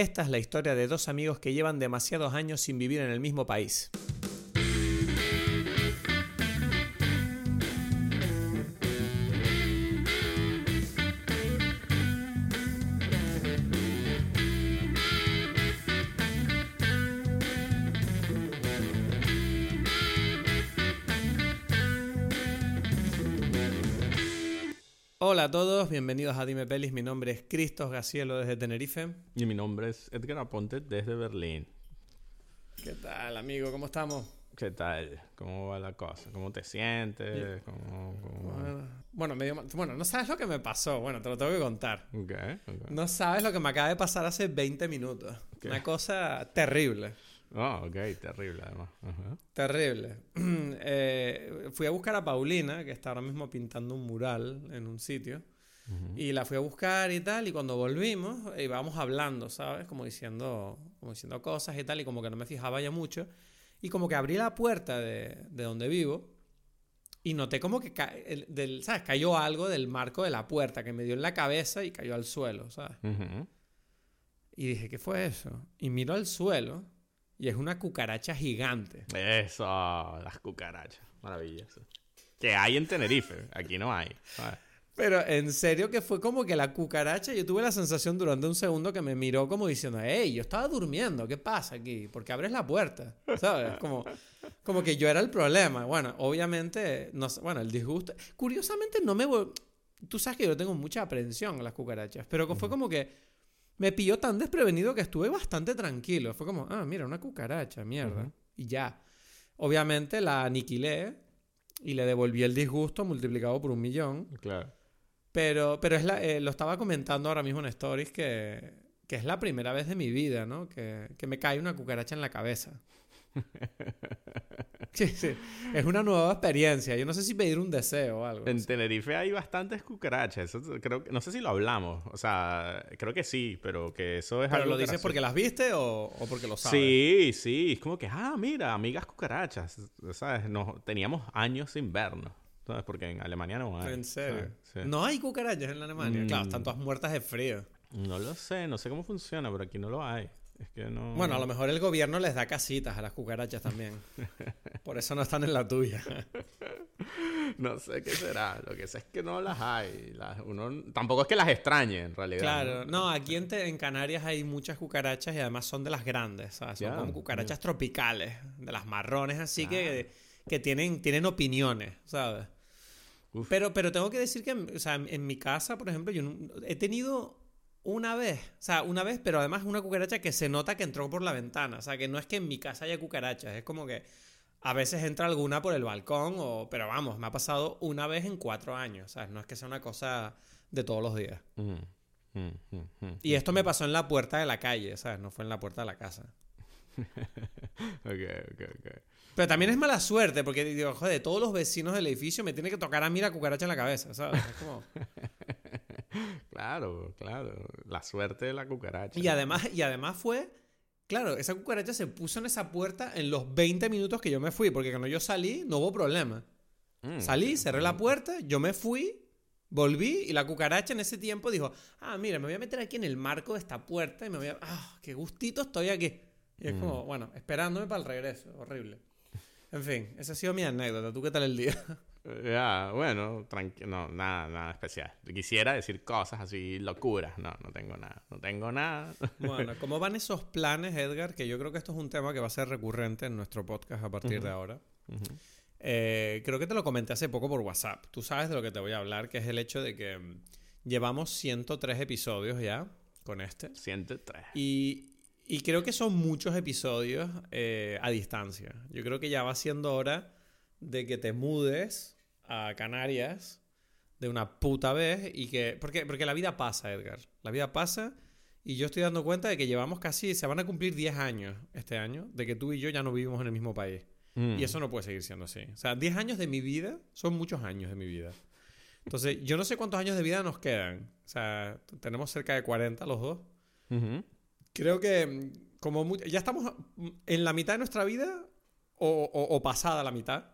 Esta es la historia de dos amigos que llevan demasiados años sin vivir en el mismo país. Hola a todos, bienvenidos a Dime Pelis. Mi nombre es Cristos Gacielo desde Tenerife. Y mi nombre es Edgar Aponte desde Berlín. ¿Qué tal, amigo? ¿Cómo estamos? ¿Qué tal? ¿Cómo va la cosa? ¿Cómo te sientes? ¿Cómo, cómo- Bueno, bueno, medio mal- bueno, no sabes lo que me pasó. Bueno, te lo tengo que contar. Ok, ok. No sabes lo que me acaba de pasar hace 20 minutos. Una cosa terrible. Oh, ok, terrible además. Terrible. Eh, fui a buscar a Paulina, que está ahora mismo pintando un mural en un sitio. Y la fui a buscar y tal, y cuando volvimos, eh, íbamos hablando, ¿sabes? Como diciendo, como diciendo cosas y tal, y como que no me fijaba ya mucho. Y como que abrí la puerta de, de donde vivo y noté como que, ca- el- del, ¿sabes? Cayó algo del marco de la puerta que me dio en la cabeza y cayó al suelo, ¿sabes? Y dije, ¿qué fue eso? Y miro al suelo y es una cucaracha gigante. Eso, las cucarachas. Maravilloso. Que hay en Tenerife. Aquí no hay. ¿sabes? Pero en serio que fue como que la cucaracha, yo tuve la sensación durante un segundo que me miró como diciendo, hey, yo estaba durmiendo, ¿qué pasa aquí? Porque abres la puerta, ¿sabes? Como, como que yo era el problema. Bueno, obviamente, no bueno, el disgusto. Curiosamente no me... Tú sabes que yo tengo mucha aprensión a las cucarachas, pero fue como que me pilló tan desprevenido que estuve bastante tranquilo. Fue como, ah, mira, una cucaracha, mierda. Y ya. Obviamente la aniquilé y le devolví el disgusto multiplicado por un millón. Claro. Pero, pero es la, eh, lo estaba comentando ahora mismo en Stories que, que es la primera vez de mi vida, ¿no? Que, que me cae una cucaracha en la cabeza. Sí, sí. Es una nueva experiencia. Yo no sé si pedir un deseo o algo. En Tenerife hay bastantes cucarachas. Eso creo que, no sé si lo hablamos. O sea, creo que sí, pero que eso es ¿Pero algo lo dices gracioso. porque las viste o, o porque lo sabes? Sí, sí. Es como que, ah, mira, amigas cucarachas. ¿Sabes? Nos, teníamos años sin vernos. ¿Sabes? Porque en Alemania no hay. ¿En serio? No hay cucarachas en Alemania. Mm. Claro, están todas muertas de frío. No lo sé, no sé cómo funciona, pero aquí no lo hay. Es que no. Bueno, a lo mejor el gobierno les da casitas a las cucarachas también. Por eso no están en la tuya. No sé qué será. Lo que sé es que no las hay. Las- uno... Tampoco es que las extrañe, en realidad. Claro, no, aquí en, Te- en Canarias hay muchas cucarachas y además son de las grandes, ¿sabes? Son como cucarachas tropicales, de las marrones, así que, que tienen, tienen opiniones, ¿sabes? Uf. Pero, pero tengo que decir que, o sea, en, en mi casa, por ejemplo, yo he tenido una vez, o sea, una vez, pero además una cucaracha que se nota que entró por la ventana, o sea, que no es que en mi casa haya cucarachas, es como que a veces entra alguna por el balcón, o, pero vamos, me ha pasado una vez en cuatro años, ¿sabes? No es que sea una cosa de todos los días. Mm, mm, mm. Y esto me pasó en la puerta de la calle, ¿sabes? No fue en la puerta de la casa. Ok, ok, ok. Pero también es mala suerte, porque digo, joder, todos los vecinos del edificio me tiene que tocar a mí la cucaracha en la cabeza, ¿sabes? Es como... Claro, claro. La suerte de la cucaracha. Y además, y además fue, claro, esa cucaracha se puso en esa puerta en los 20 minutos que yo me fui, porque cuando yo salí no hubo problema. Mm, Salí, cerré la puerta, yo me fui, volví y la cucaracha en ese tiempo dijo, ah, mira, me voy a meter aquí en el marco de esta puerta y me voy a... Ah, qué gustito estoy aquí. Y es como, bueno, esperándome para el regreso, horrible. En fin, esa ha sido mi anécdota. ¿Tú qué tal el día? Ya, bueno, tranquilo. No, nada, nada especial. Quisiera decir cosas así, locuras. No, no tengo nada. No tengo nada. Bueno, ¿cómo van esos planes, Edgar? Que yo creo que esto es un tema que va a ser recurrente en nuestro podcast a partir de ahora. Eh, creo que te lo comenté hace poco por WhatsApp. Tú sabes de lo que te voy a hablar, que es el hecho de que mm, llevamos 103 episodios ya con este. Siente tres. Y, y creo que son muchos episodios eh, a distancia. Yo creo que ya va siendo hora de que te mudes a Canarias de una puta vez y que... Porque, porque la vida pasa, Edgar. La vida pasa y yo estoy dando cuenta de que llevamos casi... Se van a cumplir 10 años este año de que tú y yo ya no vivimos en el mismo país. Mm. Y eso no puede seguir siendo así. O sea, 10 años de mi vida son muchos años de mi vida. Entonces, yo no sé cuántos años de vida nos quedan. O sea, tenemos cerca de 40 los dos. Creo que mm, como ya estamos mm, en la mitad de nuestra vida o, o- o pasada la mitad.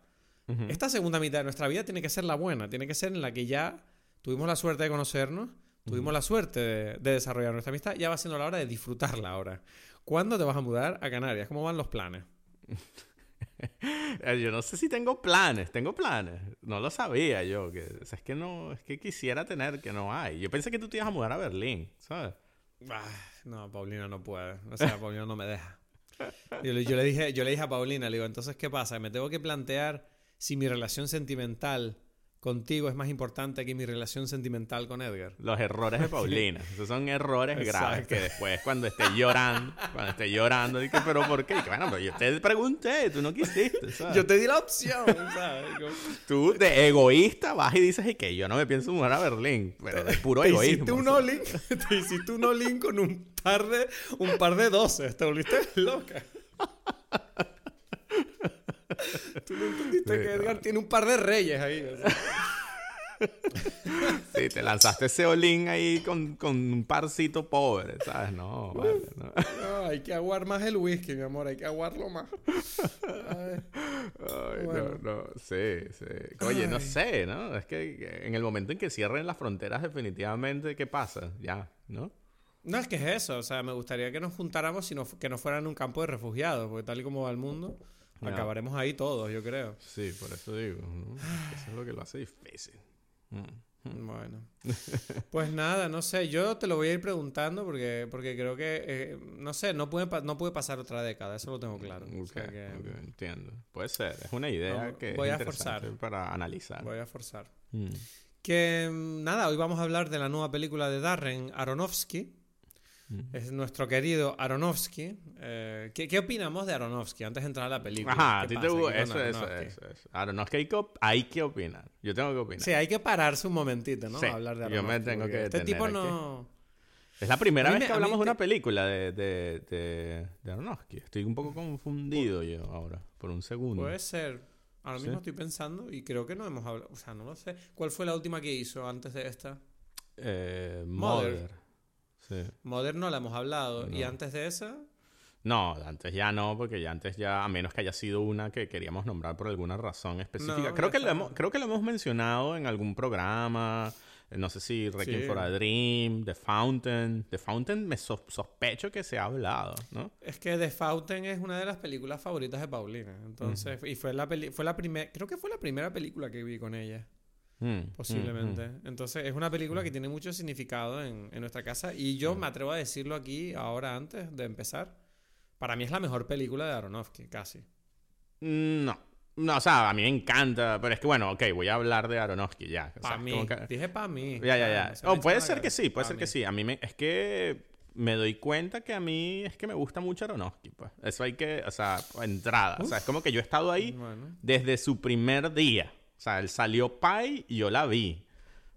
Esta segunda mitad de nuestra vida tiene que ser la buena, tiene que ser en la que ya tuvimos la suerte de conocernos, Tuvimos la suerte de, de desarrollar nuestra amistad. Ya va siendo la hora de disfrutarla ahora. ¿Cuándo te vas a mudar a Canarias? ¿Cómo van los planes? Eh, Yo no sé si tengo planes, tengo planes. No lo sabía yo. Que, o sea, es que no, es que quisiera tener que no hay. Yo pensé que tú te ibas a mudar a Berlín, ¿sabes? Ah, no, Paulina no puede. O sea, Paulina no me deja. Yo, le- yo le dije, yo le dije a Paulina, le digo, entonces, ¿qué pasa? Me tengo que plantear si mi relación sentimental contigo es más importante que mi relación sentimental con Edgar. Los errores de Paulina. Esos son errores graves Exacto. que después cuando esté llorando, cuando esté llorando, dije, pero ¿por qué? Y que, bueno, pero yo te pregunté, tú no quisiste, ¿sabes? Yo te di la opción, ¿sabes? Como- Tú de egoísta vas y dices y que yo no me pienso mudar a Berlín, pero de puro Te egoísmo. hiciste un ¿sabes? all-in, te hiciste un all-in con un par de, un par de doces, te volviste loca. Tú no entendiste Sí, que no. Edgar tiene un par de reyes ahí. o sea. Sí, te lanzaste ese olín ahí con, con un parcito pobre, ¿sabes? No, vale, no. No, hay que aguar más el whisky, mi amor, hay que aguarlo más. Ay, Ay, Bueno. no, no, sí, sí. Oye, no Ay. sé, ¿no? Es que en el momento en que cierren las fronteras, definitivamente, ¿qué pasa? Ya, ¿no? No, es que es eso, o sea, me gustaría que nos juntáramos y no, que no fuera en un campo de refugiados, porque tal y como va el mundo, Acabaremos ahí todos, yo creo. Sí, por eso digo, ¿no? Eso es lo que lo hace difícil. Mm. Bueno. Pues nada, no sé, yo te lo voy a ir preguntando porque, porque creo que, eh, no sé, no puede, pa- no puede pasar otra década, eso lo tengo claro. O Ok, sea que ok, entiendo. Puede ser, es una idea No, que voy es a forzar. para analizar. voy a forzar. Mm. Que mm, nada, hoy vamos a hablar de la nueva película de Darren Aronofsky. Mm. Es nuestro querido Aronofsky. Eh, ¿qué, qué opinamos de Aronofsky antes de entrar a la película? Ajá, a ¿Qué ti te Eso, eso, Aronofsky? eso, eso. Que hay que, op- hay que opinar. Yo tengo que opinar. Sí, hay que pararse un momentito, ¿no? Sí, A hablar de yo me Aronofsky. tengo que Este tipo aquí. no... Es la primera vez me- que hablamos de te- una película de, de, de, de Aronofsky. Estoy un poco confundido yo ahora, por un segundo. Puede ser. Ahora Sí. mismo estoy pensando y creo que no hemos hablado. O sea, no lo sé. ¿Cuál fue la última que hizo antes de esta? Eh, Mother. Mother. Sí. Modern no la hemos hablado. ¿Y antes de esa? No, antes ya no, porque ya antes ya, a menos que haya sido una que queríamos nombrar por alguna razón específica. No, creo, que lo hemos, creo que lo hemos mencionado en algún programa. No sé si Requiem Sí. for a Dream, The Fountain. The Fountain me sos- sospecho que se ha hablado, ¿no? Es que The Fountain es una de las películas favoritas de Paulina. Entonces, y fue la peli fue la primera, creo que fue la primera película que vi con ella, Mm, posiblemente. mm, Entonces, es una película que tiene mucho significado en, en nuestra casa y yo me atrevo a decirlo aquí ahora antes de empezar. Para mí es la mejor película de Aronofsky, casi. mm. No. No, o sea, a mí me encanta, pero es que bueno, ok, voy a hablar de Aronofsky ya. Para mí. que- Dije para mí. Ya, ya, ya. no Oh, puede ser que sí, puede ser que sí. A mí me, es que me doy cuenta que a mí es que me gusta mucho Aronofsky, pues. Eso hay que, o sea, entrada. O sea, es como que yo he estado ahí Bueno. desde su primer día. O sea, él salió Pai y yo la vi.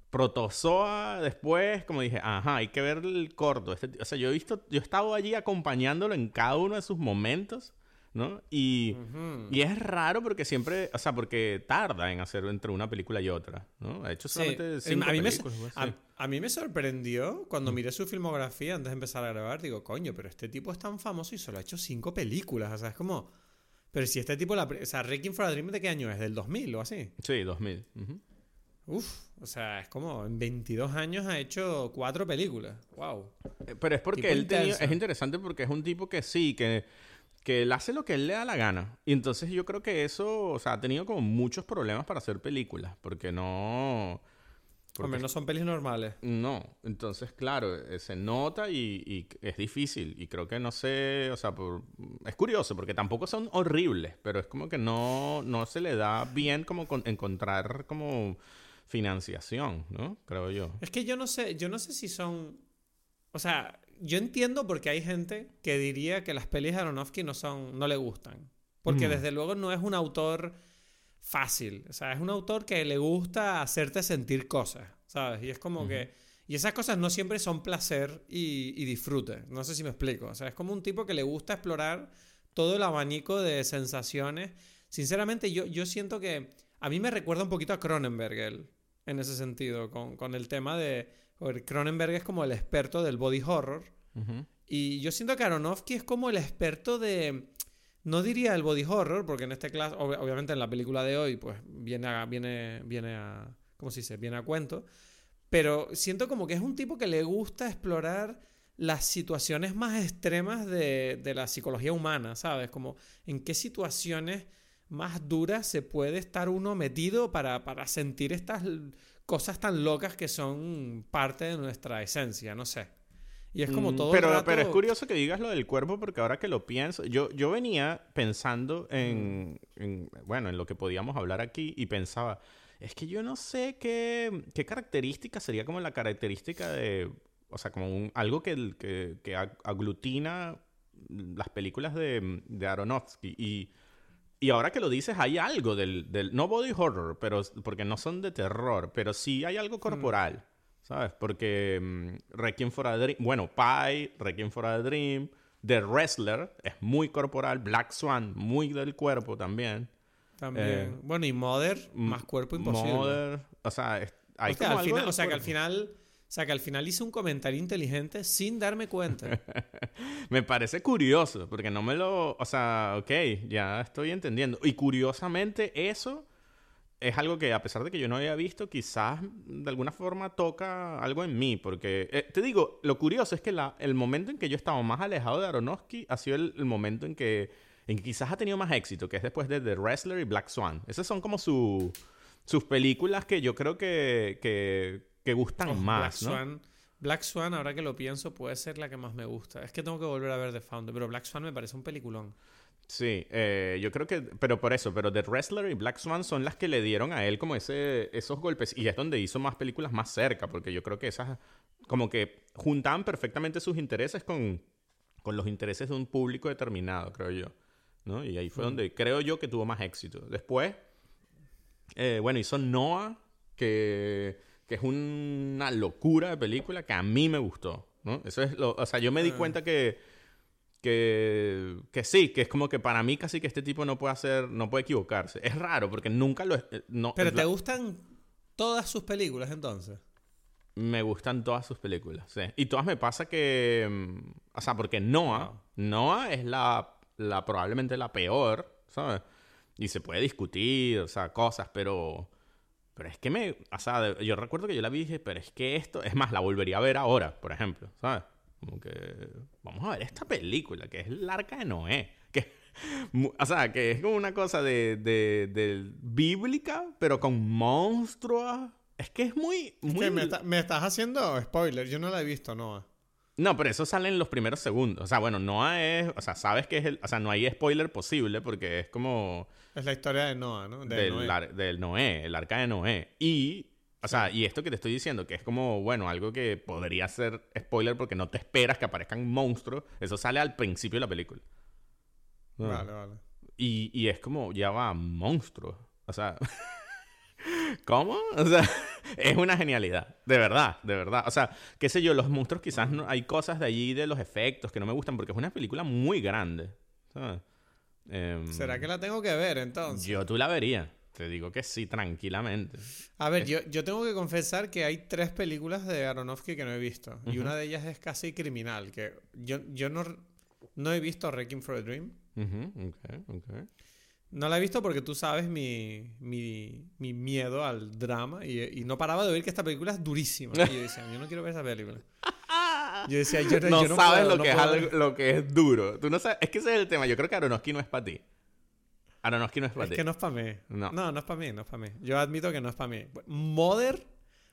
Protozoa después, como dije, ajá, hay que ver el corto. Este o sea, yo he visto, yo he estado allí acompañándolo en cada uno de sus momentos, ¿no? Y, y es raro porque siempre, o sea, porque tarda en hacer entre una película y otra, ¿no? Ha hecho Sí, solamente em, cinco a, mí me, películas, a, a mí me sorprendió cuando miré su filmografía antes de empezar a grabar. Digo, coño, pero este tipo es tan famoso y solo ha hecho cinco películas. O sea, es como. Pero si este tipo. La, o sea, Requiem for a Dream, ¿de qué año es? ¿Del 2000 o así? Sí, 2000. ujú. Uf, o sea, es como. En 22 años ha hecho cuatro películas. Wow. Eh, Pero es porque él tenía, es interesante porque es un tipo que sí, que, que él hace lo que él le da la gana. Y entonces yo creo que eso, o sea, ha tenido como muchos problemas para hacer películas, porque no... Hombre, no son pelis normales. No, entonces claro, eh, se nota y, y es difícil. Y creo que no sé, o sea, por- es curioso porque tampoco son horribles, pero es como que no, no se le da bien como con- encontrar como financiación, ¿no? Creo yo. Es que yo no sé, yo no sé si son. O sea, yo entiendo porque hay gente que diría que las pelis de Aronofsky no son, no le gustan. Porque Mm. desde luego no es un autor fácil. O sea, es un autor que le gusta hacerte sentir cosas, ¿sabes? Y es como que. Y esas cosas no siempre son placer y, y disfrute. No sé si me explico. O sea, es como un tipo que le gusta explorar todo el abanico de sensaciones. Sinceramente, yo, yo siento que a mí me recuerda un poquito a Cronenberg él, en ese sentido, con, con el tema de... Cronenberg es como el experto del body horror. Y yo siento que Aronofsky es como el experto de... No diría el body horror, porque en este caso, ob- obviamente en la película de hoy, pues viene a, viene, viene a... ¿Cómo se dice? Viene a cuento. pero siento como que es un tipo que le gusta explorar las situaciones más extremas de, de la psicología humana, ¿sabes? Como en qué situaciones más duras se puede estar uno metido para, para sentir estas cosas tan locas que son parte de nuestra esencia, no sé. Y es como Mm, todo. el Pero, rato- pero es curioso que digas lo del cuerpo porque ahora que lo pienso, yo, yo venía pensando en, en, bueno, en lo que podíamos hablar aquí y pensaba, es que yo no sé qué, qué característica sería como la característica de, o sea, como un- algo que, que, que ag- aglutina las películas de, de Aronofsky. Y... Y ahora que lo dices, hay algo del, del... No body horror, pero, porque no son de terror, pero sí hay algo corporal, ¿sabes? Porque mm, Requiem for a Dream... Bueno, Pie, Requiem for a Dream, The Wrestler es muy corporal, Black Swan, muy del cuerpo también. También. eh, bueno, y Mother, más cuerpo imposible. Mother, o sea, es- hay o sea, como al algo final, o sea, que al final. O sea, que al final hice un comentario inteligente sin darme cuenta. Me parece curioso, porque no me lo... O sea, ok, ya estoy entendiendo. Y curiosamente eso es algo que a pesar de que yo no había visto, quizás de alguna forma toca algo en mí, porque eh, te digo, lo curioso es que la, el momento en que yo estaba más alejado de Aronofsky ha sido el, el momento en que, en que quizás ha tenido más éxito, que es después de The Wrestler y Black Swan. Esas son como su, sus películas que yo creo que, que, que gustan Oh, más, Black ¿no? Swan. Black Swan, ahora que lo pienso, puede ser la que más me gusta. Es que tengo que volver a ver The Founder, pero Black Swan me parece un peliculón. Sí, eh, yo creo que, pero por eso, pero The Wrestler y Black Swan son las que le dieron a él como ese, esos golpes y es donde hizo más películas más cerca, porque yo creo que esas como que juntaban perfectamente sus intereses con, con los intereses de un público determinado, creo yo, ¿no? Y ahí fue donde creo yo que tuvo más éxito. Después, eh, bueno, hizo Noah, que, que es una locura de película que a mí me gustó, ¿no? Eso es lo, o sea, yo me di Ah. cuenta que que, que sí, que es como que para mí casi que este tipo no puede hacer, no puede equivocarse. Es raro porque nunca lo... eh, No, Pero ¿te la- gustan todas sus películas entonces? me gustan todas sus películas, sí. Y todas me pasa que... mm, O sea, porque Noah. Noah es la, la probablemente la peor, ¿sabes? Y se puede discutir, o sea, cosas, pero... Pero es que me... O sea, yo recuerdo que yo la vi y dije, pero es que esto... Es más, la volvería a ver ahora, por ejemplo, ¿sabes? Como que... Vamos a ver esta película, que es el arca de Noé. Que, o sea, que es como una cosa de, de, de bíblica, pero con monstruos. Es que es muy... muy... Que me, está- me estás haciendo spoiler, yo no la he visto, Noah. No, pero eso sale en los primeros segundos. O sea, bueno, Noah es... O sea, sabes que es el... O sea, no hay spoiler posible porque es como... Es la historia de Noah, ¿no? De del, Noé. ar- del Noé, el arca de Noé. Y... O sea, y esto que te estoy diciendo, que es como, bueno, algo que podría ser spoiler porque no te esperas que aparezcan monstruos, eso sale al principio de la película. Ah. Vale, vale. Y, y es como, ya va, monstruos. O sea, ¿cómo? O sea, es una genialidad. De verdad, de verdad. O sea, qué sé yo, los monstruos quizás no, hay cosas de allí de los efectos que no me gustan porque es una película muy grande. ¿sabes? Em, ¿Será que la tengo que ver entonces? Yo tú la vería. Te digo que sí, tranquilamente. A ver, yo, yo tengo que confesar que hay tres películas de Aronofsky que no he visto. Y una de ellas es casi criminal. Que yo, yo no, no he visto Requiem for a Dream. No la he visto porque tú sabes mi, mi, mi miedo al drama. Y, y no paraba de oír que esta película es durísima. Y yo decía, yo no quiero ver esa película. Yo decía, yo, No, yo no sabes puedo, lo, no que es algo- lo que es duro. Tú no sabes. Es que ese es el tema. Yo creo que Aronofsky no es para ti. Aronofsky no es para Es ti. que no es para mí. No. No. no, es para mí, no es para mí. Yo admito que no es para mí. Mother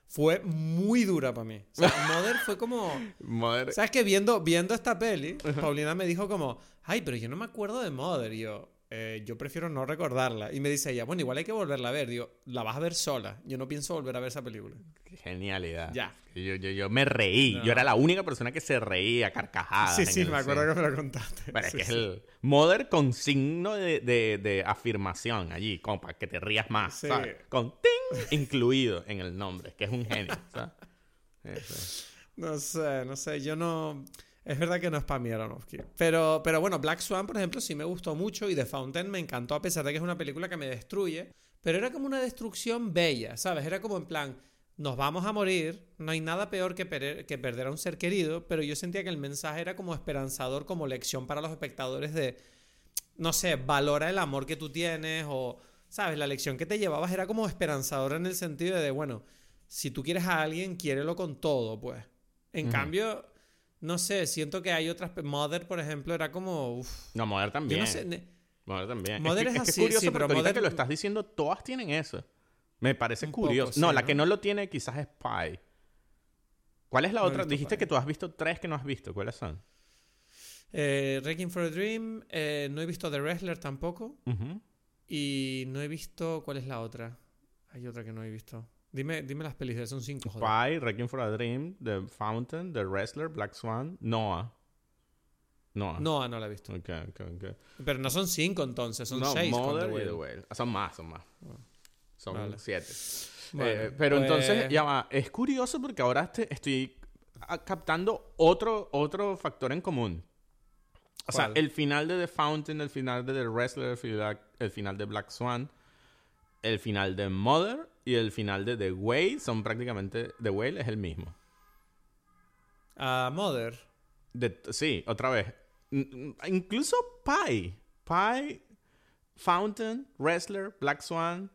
fue muy dura para mí. O sea, Mother fue como... Madre- ¿Sabes que viendo, viendo esta peli, Paulina me dijo como, ay, pero yo no me acuerdo de Mother. Y yo, "Eh, yo prefiero no recordarla. Y me dice ella, bueno, igual hay que volverla a ver. Digo, la vas a ver sola. Yo no pienso volver a ver esa película. Genialidad. Ya. Yo, yo, yo me reí. No. Yo era la única persona que se reía carcajadas. sí, sí, me acuerdo cine. que me lo contaste. Pero es Sí, que es el Mother con signo de, de- de afirmación allí, como para que te rías más, Sí. ¿sabes? Con ting incluido en el nombre, que es un genio. No sé, no sé, yo no... Es verdad que no es para mí Aronofsky. Pero, pero bueno, Black Swan, por ejemplo, sí me gustó mucho y The Fountain me encantó a pesar de que es una película que me destruye. Pero era como una destrucción bella, ¿sabes? Era como en plan, nos vamos a morir, no hay nada peor que, per- que perder a un ser querido, pero yo sentía que el mensaje era como esperanzador, como lección para los espectadores de, no sé, valora el amor que tú tienes o, ¿sabes? La lección que te llevabas era como esperanzadora en el sentido de, bueno, si tú quieres a alguien, quiérelo con todo, pues. En cambio, no sé, siento que hay otras... Mother, por ejemplo, era como... uf, No, Mother yo también. no sé... ne- Mother también. Mother es, que, es es que así, curioso sí, pero ahorita Mother- que lo estás diciendo, todas tienen eso. Me parece Un poco, curioso. sí, no, la que no lo tiene quizás es Pie. ¿Cuál es la No otra? Dijiste que tú has visto tres que no has visto. ¿Cuáles son? Eh, Wrecking for a Dream, eh, no he visto The Wrestler tampoco. Y no he visto... ¿Cuál es la otra? Hay otra que no he visto. Dime, dime las pelis, son cinco, joder. Pie, Wrecking for a Dream, The Fountain, The Wrestler, Black Swan, Noah. Noah. No, no la he visto. Ok, ok, ok. Pero no son cinco entonces, son no, seis. Mother The y The Whale. Ah, Son más, son más. Son Vale. siete. Bueno, Eh, pero pues- entonces, ya va. Es curioso porque ahora este- estoy ah, captando otro, otro factor en común. O sea, el final de The Fountain, el final de The Wrestler, el final, el final de Black Swan, el final de Mother y el final de The Whale son prácticamente... The Whale es el mismo. Ah, Mother. De- sí, otra vez. Incluso Pie. Pie, Fountain, Wrestler, Black Swan,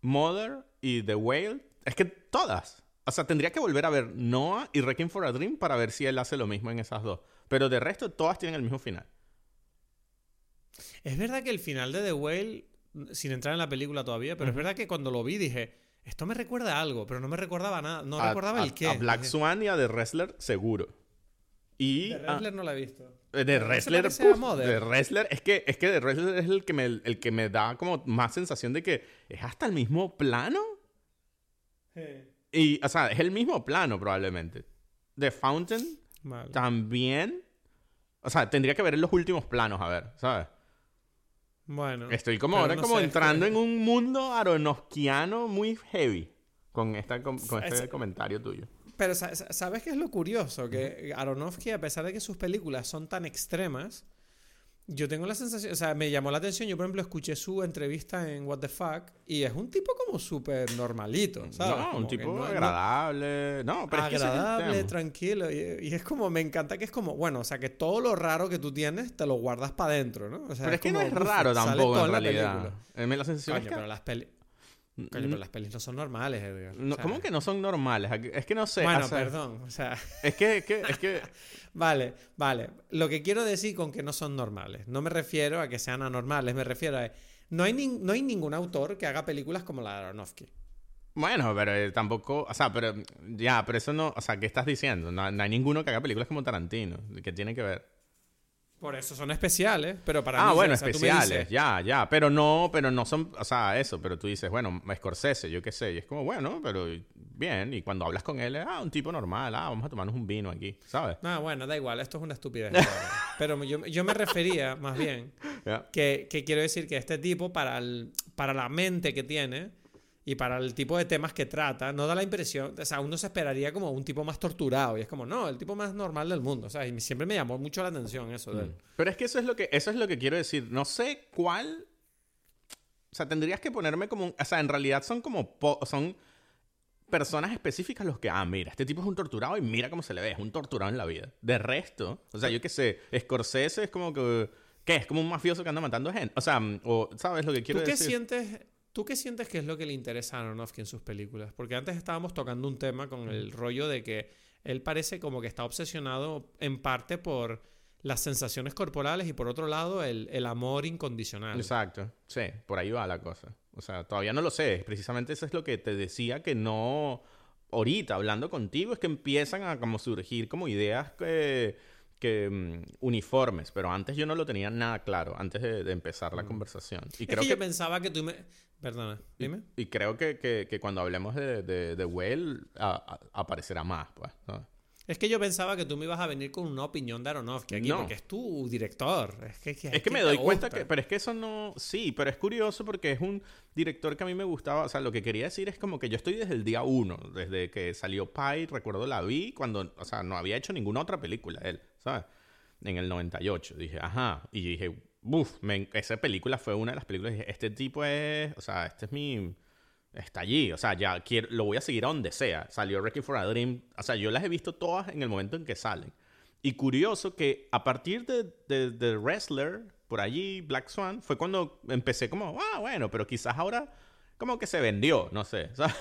Mother y The Whale. Es que todas. O sea, tendría que volver a ver Noah y Wrecking for a Dream para ver si él hace lo mismo en esas dos. Pero de resto, todas tienen el mismo final. Es verdad que el final de The Whale, sin entrar en la película todavía, pero es verdad que cuando lo vi dije, esto me recuerda a algo, pero no me recordaba nada. No a, recordaba a- el qué. a Black Swan y a The Wrestler, seguro. Y The a- Wrestler no la he visto. Eh, De ¿No se Wrestler, a puf, Wrestler, es que, es que de Wrestler es el que, me, el que me da como más sensación de que es hasta el mismo plano. Y, o sea, es el mismo plano probablemente. The Fountain también. O sea, tendría que ver en los últimos planos, a ver, ¿sabes? Bueno. Estoy como ahora no como sé, es entrando que- en un mundo aronofskiano muy heavy con, esta, con, con este Es- comentario tuyo. Pero sa- sa- ¿sabes qué es lo curioso? Que Aronofsky, a pesar de que sus películas son tan extremas, yo tengo la sensación, o sea, me llamó la atención, yo por ejemplo escuché su entrevista en What the Fuck y es un tipo como súper normalito, ¿sabes? No, un Como que tipo no- no- agradable. No, pero es que ese es agradable, tema. tranquilo. Y, y es como, me encanta que es como, bueno, o sea, que todo lo raro que tú tienes te lo guardas para adentro, ¿no? O sea, Pero es que no como, es uf, raro tampoco en la realidad. película. Eh, la sensación Coño, es que... pero las peli- Coño, pero las pelis no son normales, Edgar. No, O sea, ¿Cómo que no son normales? Es que no sé. Bueno, o sea, perdón, o sea... Es que, es que, es que Vale, vale. Lo que quiero decir con que no son normales, no me refiero a que sean anormales, me refiero a... No hay, no hay ningún autor que haga películas como la de Aronofsky. bueno, pero eh, tampoco, o sea, pero ya, pero eso no, o sea, ¿qué estás diciendo? No, no hay ninguno que haga películas como Tarantino, que tiene que ver. Por eso son especiales, pero para ah, mí... bueno, o sea, especiales, dices- ya, ya, pero no, pero no son, o sea, eso, pero tú dices, bueno, Scorsese, yo qué sé, y es como, bueno, pero bien, y cuando hablas con él, ah, un tipo normal, ah, vamos a tomarnos un vino aquí, ¿sabes? Ah, bueno, da igual, esto es una estupidez. Pero yo, yo me refería, más bien, que, que quiero decir que este tipo, para, el- para la mente que tiene y para el tipo de temas que trata, no da la impresión, o sea, uno se esperaría como un tipo más torturado, y es como, no, el tipo más normal del mundo, o sea, y siempre me llamó mucho la atención eso de él. Pero es que eso es lo que, eso es lo que quiero decir. No sé cuál. O sea, tendrías que ponerme como un. O sea, en realidad son como. po- son personas específicas los que. Ah, mira, este tipo es un torturado y mira cómo se le ve. Es un torturado en la vida. De resto. O sea, yo qué sé. Scorsese es como que. ¿Qué? Es como un mafioso que anda matando gente. O sea, o, ¿sabes lo que quiero ¿Tú qué decir? sientes? ¿Tú qué sientes que es lo que le interesa a Aronofsky en sus películas? Porque antes estábamos tocando un tema con el rollo de que él parece como que está obsesionado en parte por las sensaciones corporales y por otro lado el, el amor incondicional. Exacto. Sí, por ahí va la cosa. O sea, todavía no lo sé. Precisamente eso es lo que te decía que no. Ahorita, hablando contigo, es que empiezan a como surgir como ideas que, que mm, uniformes. Pero antes yo no lo tenía nada claro, antes de, de empezar la conversación. Y es creo que, que, yo pensaba que tú me... Perdona, dime. y creo que, que, que cuando hablemos de, de, de Well a- a- aparecerá más, pues. ¿no? Es que yo pensaba que tú me ibas a venir con una opinión de Aronofsky aquí, No. porque es tu director. Es que, Es que me doy cuenta que, pero es que eso no, sí, pero es curioso porque es un director que a mí me gustaba, o sea, lo que quería decir es como que yo estoy desde el día uno, desde que salió Pi, recuerdo la vi cuando, o sea, no había hecho ninguna otra película él, ¿sabes? En el 98, dije, ajá, y dije, uff, esa película fue una de las películas, este tipo es, o sea, este es mi, está allí, o sea, ya quiero, lo voy a seguir a donde sea, salió Wrecking for a Dream, o sea, yo las he visto todas en el momento en que salen. Y curioso que a partir de, de, de Wrestler, por allí, Black Swan, fue cuando empecé como, ah, bueno, pero quizás ahora como que se vendió, no sé. ¿sabes?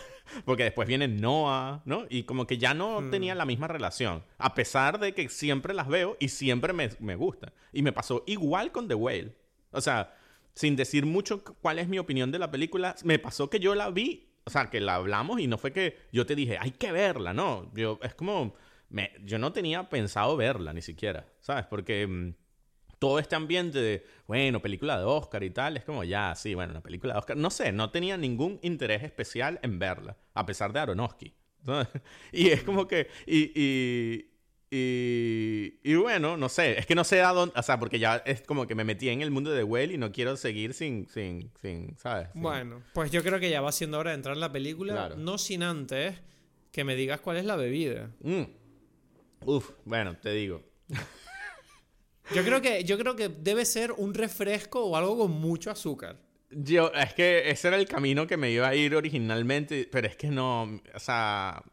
Porque después viene Noah, ¿no? Y como que ya no Mm. tenía la misma relación. A pesar de que siempre las veo y siempre me, me gusta. Y me pasó igual con The Whale. O sea, sin decir mucho cu- cuál es mi opinión de la película, me pasó que yo la vi, o sea, que la hablamos y no fue que yo te dije, hay que verla, no. Yo, es como, me- yo no tenía pensado verla ni siquiera, ¿sabes? Porque mm, todo este ambiente de, bueno, película de Oscar y tal, es como, ya, sí, bueno, una película de Oscar. No sé, no tenía ningún interés especial en verla, a pesar de Aronofsky. ¿sabes? Y es como que, y, y, y, y bueno, no sé, es que no sé a dónde, o sea, porque ya es como que me metí en el mundo de Well y no quiero seguir sin, sin, sin, ¿sabes? Sin- Bueno, pues yo creo que ya va siendo hora de entrar en la película, Claro. no sin antes que me digas cuál es la bebida. Mm. Uf, bueno, te digo. Yo creo que, yo creo que debe ser un refresco o algo con mucho azúcar. Yo, es que ese era el camino que me iba a ir originalmente, pero es que no, o sea,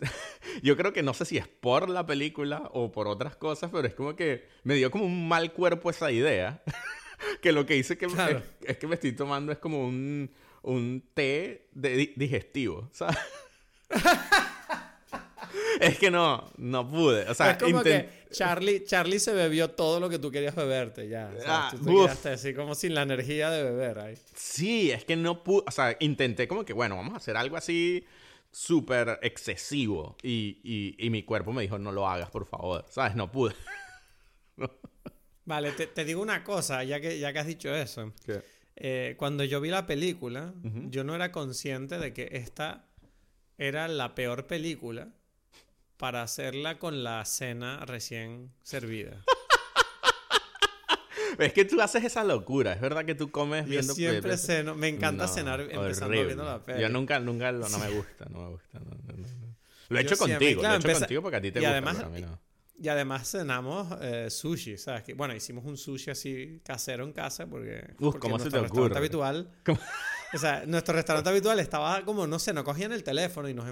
yo creo que no sé si es por la película o por otras cosas, pero es como que me dio como un mal cuerpo esa idea, que lo que hice que Claro. es, es que me estoy tomando es como un, un té de di- digestivo, ¿sabes? Es que no, no pude, o sea, es como que Charlie, Charlie se bebió todo lo que tú querías beberte ya. Ah, tú te uf. quedaste así como sin la energía de beber ahí. Sí, es que no pude, o sea, intenté como que, bueno, vamos a hacer algo así súper excesivo y, y, y mi cuerpo me dijo, no lo hagas, por favor, ¿sabes? No pude. Vale, te, te digo una cosa, ya que, ya que has dicho eso. ¿Qué? Eh, cuando yo vi la película, yo no era consciente de que esta era la peor película para hacerla con la cena recién servida. Es que tú haces esa locura, es verdad que tú comes Yo viendo siempre pe- ceno, me encanta No, cenar empezando horrible. viendo la peli. Yo nunca, nunca, lo- no me gusta, no me gusta. no, no. Lo he Yo hecho siempre- contigo, claro, lo he hecho empeza- contigo porque a ti te y gusta, además- pero a mí no. Y además cenamos eh, sushi, ¿sabes? Que, bueno, hicimos un sushi así casero en casa porque, Uf, porque ¿cómo se te ocurre? habitual... ¿Cómo? O sea, nuestro restaurante habitual estaba como, no sé, no cogían el teléfono y nos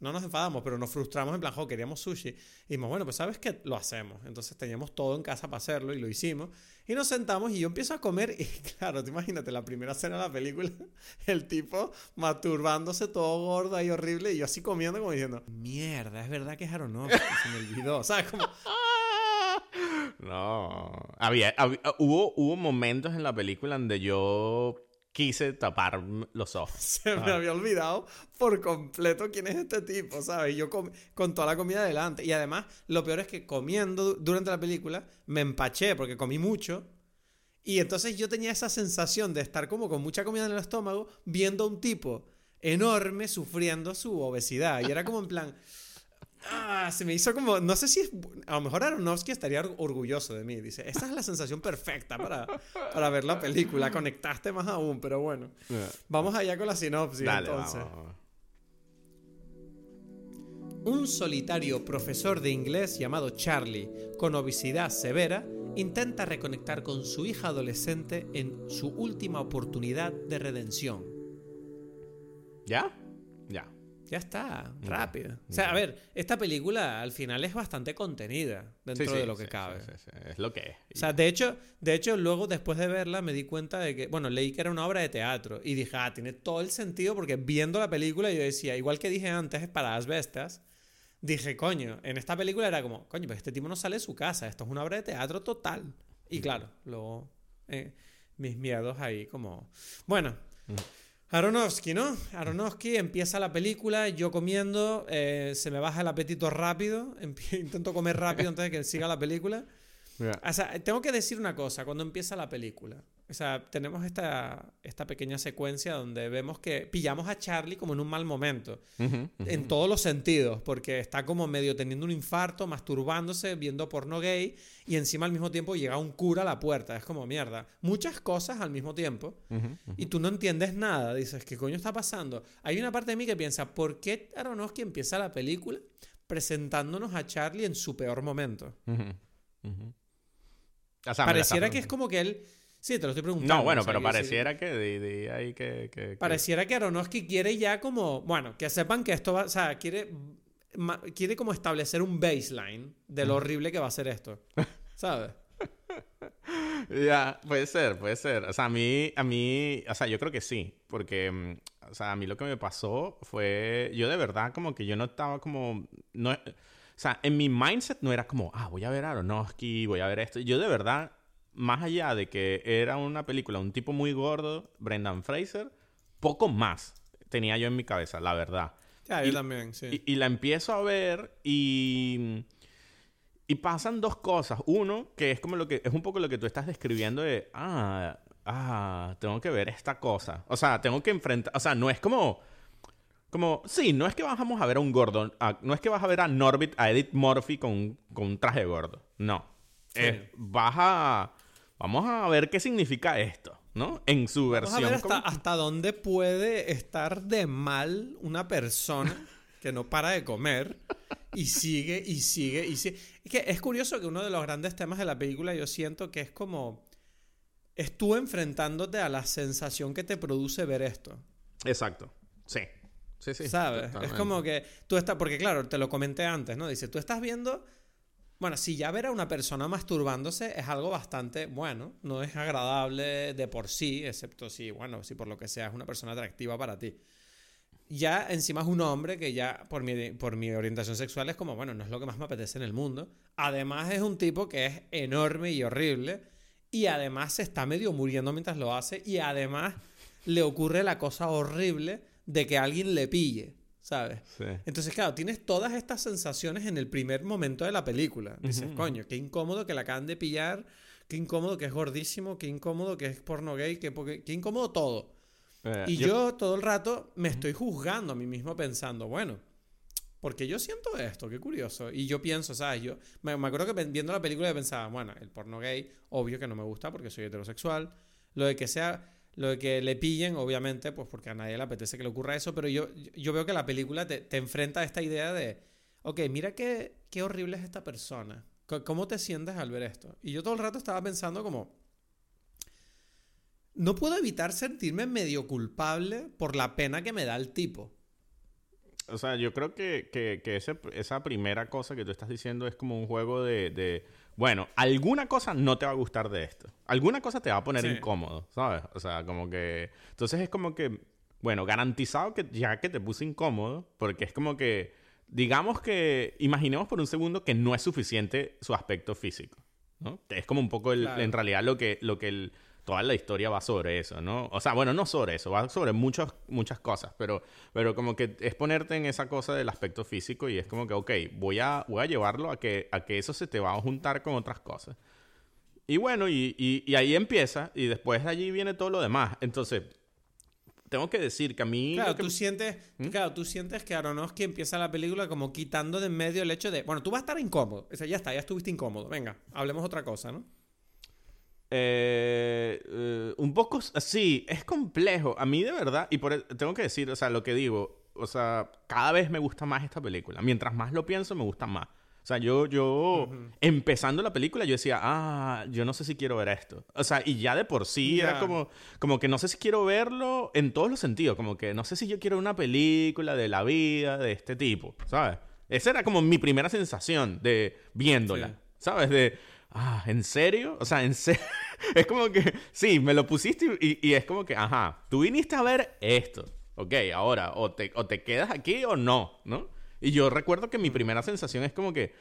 no nos enfadamos, pero nos frustramos en plan, jo, queríamos sushi. Y dijimos, bueno, pues sabes que lo hacemos. Entonces teníamos todo en casa para hacerlo y lo hicimos. Y nos sentamos y yo empiezo a comer y claro, te imagínate, la primera escena de la película, el tipo masturbándose todo gordo y horrible y yo así comiendo como diciendo, mierda, es verdad que es Aronofsky, se me olvidó. ¿Sabes? Como, No. Había, hab- hubo, hubo momentos en la película donde yo quise tapar los ojos. se me había olvidado por completo quién es este tipo, ¿sabes? Yo com- con toda la comida delante. Y además, lo peor es que comiendo du- durante la película me empaché porque comí mucho. Y entonces yo tenía esa sensación de estar como con mucha comida en el estómago viendo a un tipo enorme sufriendo su obesidad. Y era como en plan... Ah, se me hizo como... No sé si es... A lo mejor Aronofsky estaría or- orgulloso de mí. Dice, esta es la sensación perfecta para, para ver la película. Conectaste más aún, pero bueno. Vamos allá con la sinopsis Dale, entonces. vamos. Un solitario profesor de inglés llamado Charlie, con obesidad severa, intenta reconectar con su hija adolescente en su última oportunidad de redención. ¿Ya? Ya. Está, rápido. O sea, a ver, esta película al final es bastante contenida dentro Sí, sí, de lo que sí, cabe. Es lo que es. O sea, de hecho, de hecho, luego después de verla me di cuenta de que, bueno, leí que era una obra de teatro y dije, ah, tiene todo el sentido porque viendo la película yo decía, igual que dije antes para Asbestas, dije, coño, en esta película era como, coño, pues este tipo no sale de su casa, esto es una obra de teatro total. Y claro, luego eh, mis miedos ahí como... Bueno, Aronofsky, ¿no? Aronofsky empieza la película, yo comiendo, eh, se me baja el apetito rápido, intento comer rápido antes de que siga la película. O sea, tengo que decir una cosa, cuando empieza la película, o sea, tenemos esta, esta pequeña secuencia donde vemos que pillamos a Charlie como en un mal momento, en todos los sentidos, porque está como medio teniendo un infarto, masturbándose, viendo porno gay, y encima al mismo tiempo llega un cura a la puerta, es como mierda, muchas cosas al mismo tiempo, y tú no entiendes nada, dices, ¿qué coño está pasando? Hay una parte de mí que piensa, ¿por qué Aronofsky empieza la película presentándonos a Charlie en su peor momento? Pareciera que es como que él... Sí, te lo estoy preguntando. No, bueno, o sea, pero pareciera que ahí que, que- que- Pareciera que Aronofsky quiere ya como... Bueno, que sepan que esto va... O sea, quiere, ma- quiere como establecer un baseline de lo horrible que va a ser esto. ¿Sabes? Ya, puede ser, puede ser. O sea, a mí, a mí, o sea, yo creo que sí, porque, mm, O sea, a mí lo que me pasó fue, yo de verdad como que yo no estaba como, no, o sea, en mi mindset no era como, ah, voy a ver Aronofsky, voy a ver esto. Yo de verdad, más allá de que era una película, un tipo muy gordo, Brendan Fraser, poco más tenía yo en mi cabeza, la verdad. Ya, yo también, sí. Y, y la empiezo a ver y... Y pasan dos cosas. Uno, que es como lo que es un poco lo que tú estás describiendo de, ah, ah, tengo que ver esta cosa. O sea, tengo que enfrentar, o sea, no es como como, sí, no es que vamos a ver a un gordo, no es que vas a ver a Norbit, a Edith Murphy con, con un traje gordo. No. vas a, vamos a ver qué significa esto, ¿no? En su versión. Vamos a ver hasta, hasta dónde puede estar de mal una persona que no para de comer y sigue y sigue y sigue. Es que es curioso que uno de los grandes temas de la película yo siento que es como es tú enfrentándote a la sensación que te produce ver esto. Exacto. Sí. Sí, sí. ¿Sabes? Es como que tú estás, porque claro, te lo comenté antes, ¿no? Dice, tú estás viendo, bueno, si ya ver a una persona masturbándose es algo bastante bueno, no es agradable de por sí, excepto si, bueno, si por lo que sea es una persona atractiva para ti ya encima es un hombre que ya por mi, por mi orientación sexual es como, bueno, no es lo que más me apetece en el mundo. Además es un tipo que es enorme y horrible y además se está medio muriendo mientras lo hace y además le ocurre la cosa horrible de que alguien le pille, ¿sabes? Entonces, claro, tienes todas estas sensaciones en el primer momento de la película. Dices, coño, qué incómodo que la acaban de pillar, qué incómodo que es gordísimo, qué incómodo que es porno gay, qué, qué incómodo todo. Eh, y yo... todo el rato me estoy juzgando a mí mismo pensando, bueno, porque yo siento esto, qué curioso. Y yo pienso, ¿sabes? Yo me, acuerdo que viendo la película pensaba, bueno, el porno gay, obvio que no me gusta porque soy heterosexual. Lo de que sea, lo de que le pillen, obviamente, pues porque a nadie le apetece que le ocurra eso, pero yo, yo veo que la película te, te enfrenta a esta idea de, ok, mira qué, qué horrible es esta persona. ¿Cómo te sientes al ver esto? Y yo todo el rato estaba pensando como, no puedo evitar sentirme medio culpable por la pena que me da el tipo. O sea, yo creo que, esa primera cosa que tú estás diciendo es como un juego de, bueno, alguna cosa no te va a gustar de esto. Alguna cosa te va a poner incómodo, ¿sabes? O sea, como que... Entonces es como que, bueno, garantizado que ya que te puse incómodo, porque es como que, digamos que, imaginemos por un segundo que no es suficiente su aspecto físico, ¿no? Es como un poco en realidad lo que, lo que el toda la historia va sobre eso, ¿no? O sea, bueno, no sobre eso, va sobre muchas muchas cosas, pero, pero como que es ponerte en esa cosa del aspecto físico y es como que, ok, voy a, voy a llevarlo a que, a que eso se te va a juntar con otras cosas. Y bueno, y, y, ahí empieza, y después de allí viene todo lo demás. Entonces, tengo que decir que a mí... Claro, tú sientes, ¿Mm? claro, tú sientes que Aronofsky empieza la película como quitando de en medio el hecho de, bueno, tú vas a estar incómodo. O sea, ya está, ya estuviste incómodo. Venga, hablemos otra cosa, ¿no? Eh, eh, un poco, sí, es complejo. A mí de verdad, y por tengo que decir, o sea, lo que digo, o sea, cada vez me gusta más esta película. Mientras más lo pienso, me gusta más. O sea, yo, yo, empezando la película, yo decía, ah, yo no sé si quiero ver esto. O sea, y ya de por sí era como, como que no sé si quiero verlo en todos los sentidos. Como que no sé si yo quiero una película de la vida de este tipo, ¿sabes? Esa era como mi primera sensación de viéndola, ¿sabes? De, ah, ¿en serio? O sea, en serio. es como que, sí, me lo pusiste y, es como que, ajá, tú viniste a ver esto. Ok, ahora, o te, o te quedas aquí o no, ¿no? Y yo recuerdo que mi primera sensación es como que,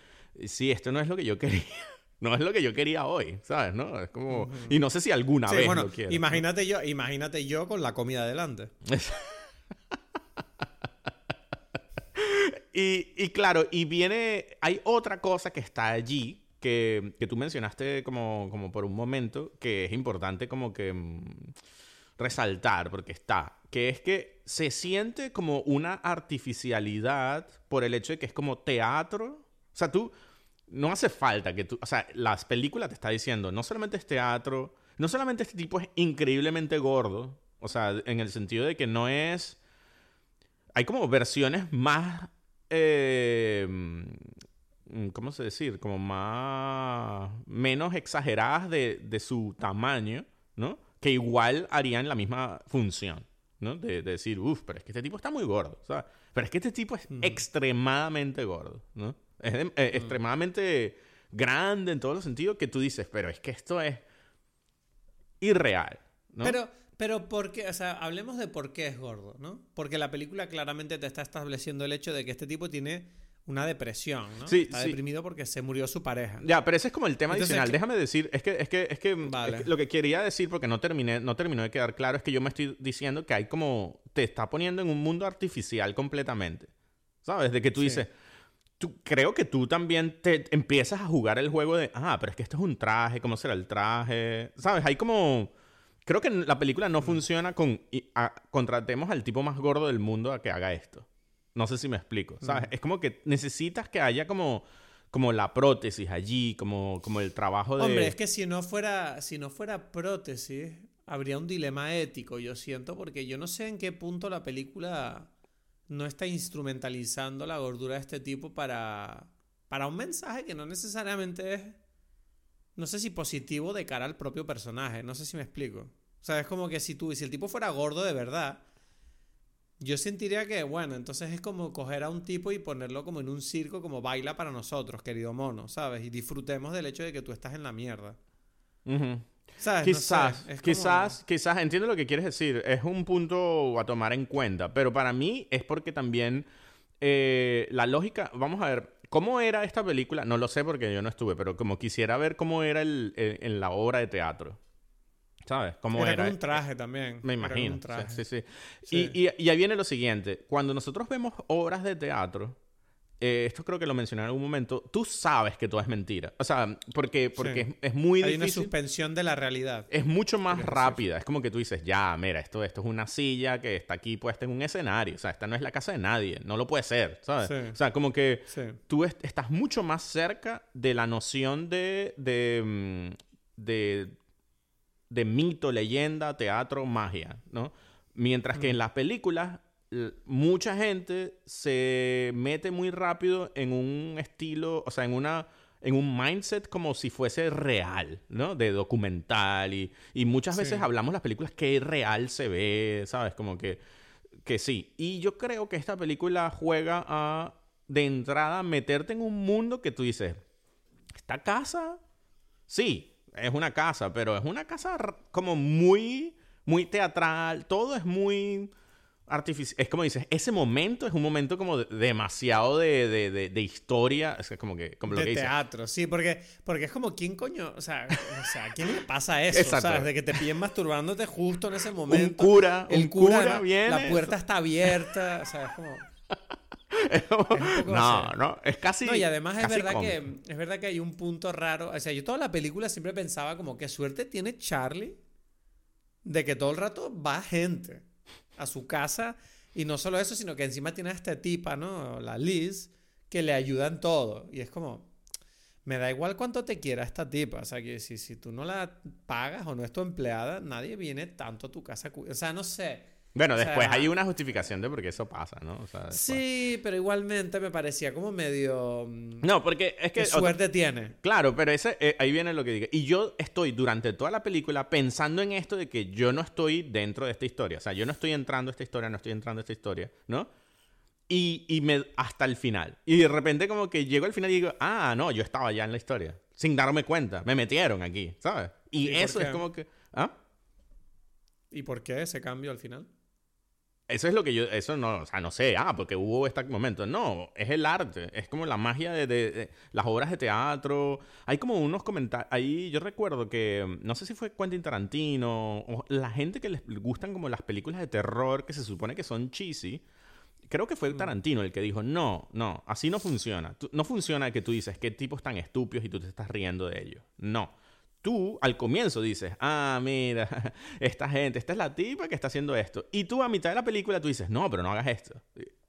sí, esto no es lo que yo quería. No es lo que yo quería hoy, ¿sabes? ¿No? Es como... Y no sé si alguna vez lo quiero. Imagínate yo, imagínate yo con la comida delante. y, y claro, y viene... Hay otra cosa que está allí que, tú mencionaste como, como por un momento, que es importante como que mm, resaltar, porque está, que es que se siente como una artificialidad por el hecho de que es como teatro. O sea, tú, no hace falta que tú, o sea, las películas te está diciendo, no solamente es teatro, no solamente este tipo es increíblemente gordo, o sea, en el sentido de que no es... Hay como versiones más eh, ¿cómo se decir? Como más, menos exageradas de, de, su tamaño, ¿no? Que igual harían la misma función, ¿no? De, decir, uff, pero es que este tipo está muy gordo, ¿sabes? Pero es que este tipo es extremadamente gordo, ¿no? Es eh, extremadamente grande en todos los sentidos que tú dices, pero es que esto es irreal, ¿no? Pero, pero ¿por qué? O sea, hablemos de por qué es gordo, ¿no? Porque la película claramente te está estableciendo el hecho de que este tipo tiene una depresión, ¿no? Sí, está sí. deprimido porque se murió su pareja. Ya, pero ese es como el tema Entonces, adicional. ¿qué- Déjame decir, es que, es que, es que, Vale. es que lo que quería decir, porque no terminé, no terminó de quedar claro, es que yo me estoy diciendo que hay como, te está poniendo en un mundo artificial completamente. ¿Sabes? De que tú Sí. dices, tú, creo que tú también te empiezas a jugar el juego de, ah, pero es que esto es un traje, ¿cómo será el traje? ¿Sabes? Hay como, creo que la película no funciona con, y, a- contratemos al tipo más gordo del mundo a que haga esto. No sé si me explico, ¿sabes? Mm. Es como que necesitas que haya como, como la prótesis allí, como, como el trabajo de... Hombre, es que si no fuera, si no fuera prótesis, habría un dilema ético, yo siento, porque yo no sé en qué punto la película no está instrumentalizando la gordura de este tipo para, para un mensaje que no necesariamente es, no sé si positivo de cara al propio personaje, no sé si me explico. O sea, es como que si tú, si el tipo fuera gordo de verdad, yo sentiría que, bueno, entonces es como coger a un tipo y ponerlo como en un circo, como baila para nosotros, querido mono, ¿sabes? Y disfrutemos del hecho de que tú estás en la mierda. ¿Sabes? No Quizás, sé, es como- quizás, quizás, entiendo lo que quieres decir. Es un punto a tomar en cuenta. Pero para mí es porque también eh, la lógica. Vamos a ver, ¿cómo era esta película? No lo sé porque yo no estuve, pero como quisiera ver cómo era el, el- en la obra de teatro. ¿Sabes? ¿Cómo Era era? con un traje también. Me era imagino. un traje. Sí, sí, sí. Y, y- y ahí viene lo siguiente. Cuando nosotros vemos obras de teatro, eh, esto creo que lo mencioné en algún momento, tú sabes que todo es mentira. O sea, porque, porque Sí. es, es muy Hay una difícil. suspensión de la realidad. Es mucho más rápida. Es como que tú dices, ya, mira, esto, esto es una silla que está aquí puesta en un escenario. O sea, esta no es la casa de nadie. No lo puede ser, ¿sabes? Sí. O sea, como que Sí. tú est- estás mucho más cerca de la noción de, de, mm, de, de mito, leyenda, teatro, magia, ¿no? Mientras que en las películas mucha gente se mete muy rápido en un estilo, o sea, en una en un mindset como si fuese real, ¿no? De documental y, y muchas Sí. veces hablamos las películas que real se ve, ¿sabes? Como que que sí. Y yo creo que esta película juega a, de entrada, meterte en un mundo que tú dices, ¿esta casa? Sí, es una casa, pero es una casa como muy, muy teatral. Todo es muy artificial. Es como dices, ese momento es un momento como de- demasiado de, de, de- historia. Es como que, como lo de que dices. teatro, sí, porque, porque es como, ¿quién coño? O sea, o sea, ¿a quién le pasa eso? Exacto. ¿Sabes? De que te pillen masturbándote justo en ese Un momento. cura, el un cura, cura ¿no? viene. La puerta está abierta. O sea, es como. No, no, es casi. No, y además es verdad, cómico. que, es verdad que hay un punto raro. O sea, yo toda la película siempre pensaba como qué suerte tiene Charlie de que todo el rato va gente a su casa. Y no solo eso, sino que encima tiene a esta tipa, ¿no? La Liz, que le ayuda en todo. Y es como, me da igual cuánto te quiera esta tipa. O sea, que si, si tú no la pagas o no es tu empleada, nadie viene tanto a tu casa. O sea, no sé. Bueno, o sea, después hay una justificación de por qué eso pasa, ¿no? O sea, después. Sí, pero igualmente me parecía como medio... mm, No, porque es que. ¿Qué suerte tiene? Claro, pero ese, eh, ahí viene lo que digo. Y yo estoy durante toda la película pensando en esto de que yo no estoy dentro de esta historia. O sea, yo no estoy entrando a esta historia, no estoy entrando a esta historia, ¿no? Y, y me, hasta el final. Y de repente como que llego al final y digo, ah, no, yo estaba ya en la historia. Sin darme cuenta. Me metieron aquí, ¿sabes? Y ¿Y eso es como que... ¿Ah? ¿Y por qué ese cambio al final? Eso es lo que yo, eso no, o sea, no sé, ah, porque hubo este momento. No, es el arte, es como la magia de, de- de las obras de teatro. Hay como unos comentarios, ahí yo recuerdo que, no sé si fue Quentin Tarantino, o la gente que les gustan como las películas de terror que se supone que son cheesy. Creo que fue Tarantino el que dijo, no, no, así no funciona. Tú- no funciona que tú dices, qué tipos tan estúpidos y tú te estás riendo de ellos. No. Tú al comienzo dices, ah, mira, esta gente, esta es la tipa que está haciendo esto. Y tú a mitad de la película tú dices, no, pero no hagas esto.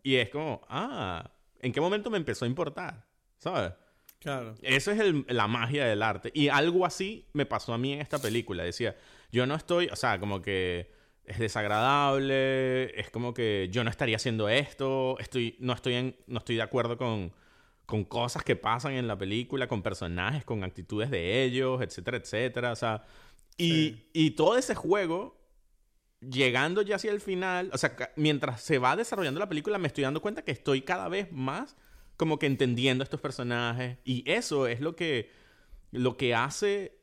Y es como, ah, ¿en qué momento me empezó a importar? ¿Sabes? Claro. Eso es el- la magia del arte. Y algo así me pasó a mí en esta película. Decía, yo no estoy, o sea, como que es desagradable, es como que yo no estaría haciendo esto, estoy, no, estoy en, no estoy de acuerdo con, con cosas que pasan en la película, con personajes, con actitudes de ellos, etcétera, etcétera. O sea, y, Sí. y todo ese juego, llegando ya hacia el final, o sea, mientras se va desarrollando la película, me estoy dando cuenta que estoy cada vez más como que entendiendo a estos personajes. Y eso es lo que, lo que hace,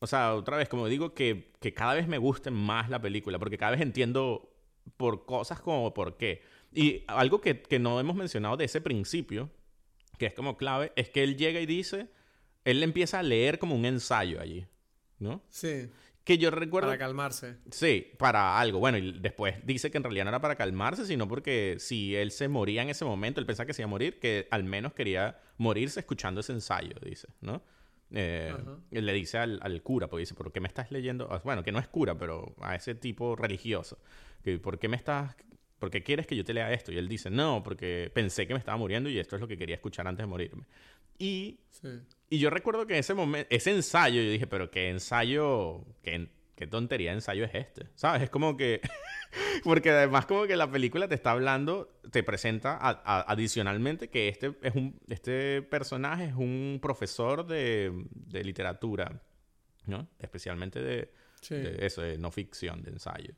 o o sea, otra vez, como digo, que, que cada vez me guste más la película, porque cada vez entiendo por cosas como por qué. Y algo que, que no hemos mencionado de ese principio, que es como clave, es que él llega y dice, él empieza a leer como un ensayo allí, ¿no? Sí. Que yo recuerdo... Para calmarse. Sí, para algo. Bueno, y después dice que en realidad no era para calmarse, sino porque si él se moría en ese momento, él pensaba que se iba a morir, que al menos quería morirse escuchando ese ensayo, dice, ¿no? Eh, le dice al, al, cura, porque dice, ¿por qué me estás leyendo? Ah, bueno, que no es cura, pero a ese tipo religioso. Que, ¿Por qué me estás... ¿Por qué quieres que yo te lea esto? Y él dice, no, porque pensé que me estaba muriendo y esto es lo que quería escuchar antes de morirme. Y sí. Y yo recuerdo que ese momento, ese ensayo, yo dije, pero qué ensayo, qué, qué tontería de ensayo es este. ¿Sabes? Es como que... Porque además como que la película te está hablando, te presenta adicionalmente que este, es un, este personaje es un profesor de, de literatura, ¿no? Especialmente de, de, eso, de no ficción, de ensayo.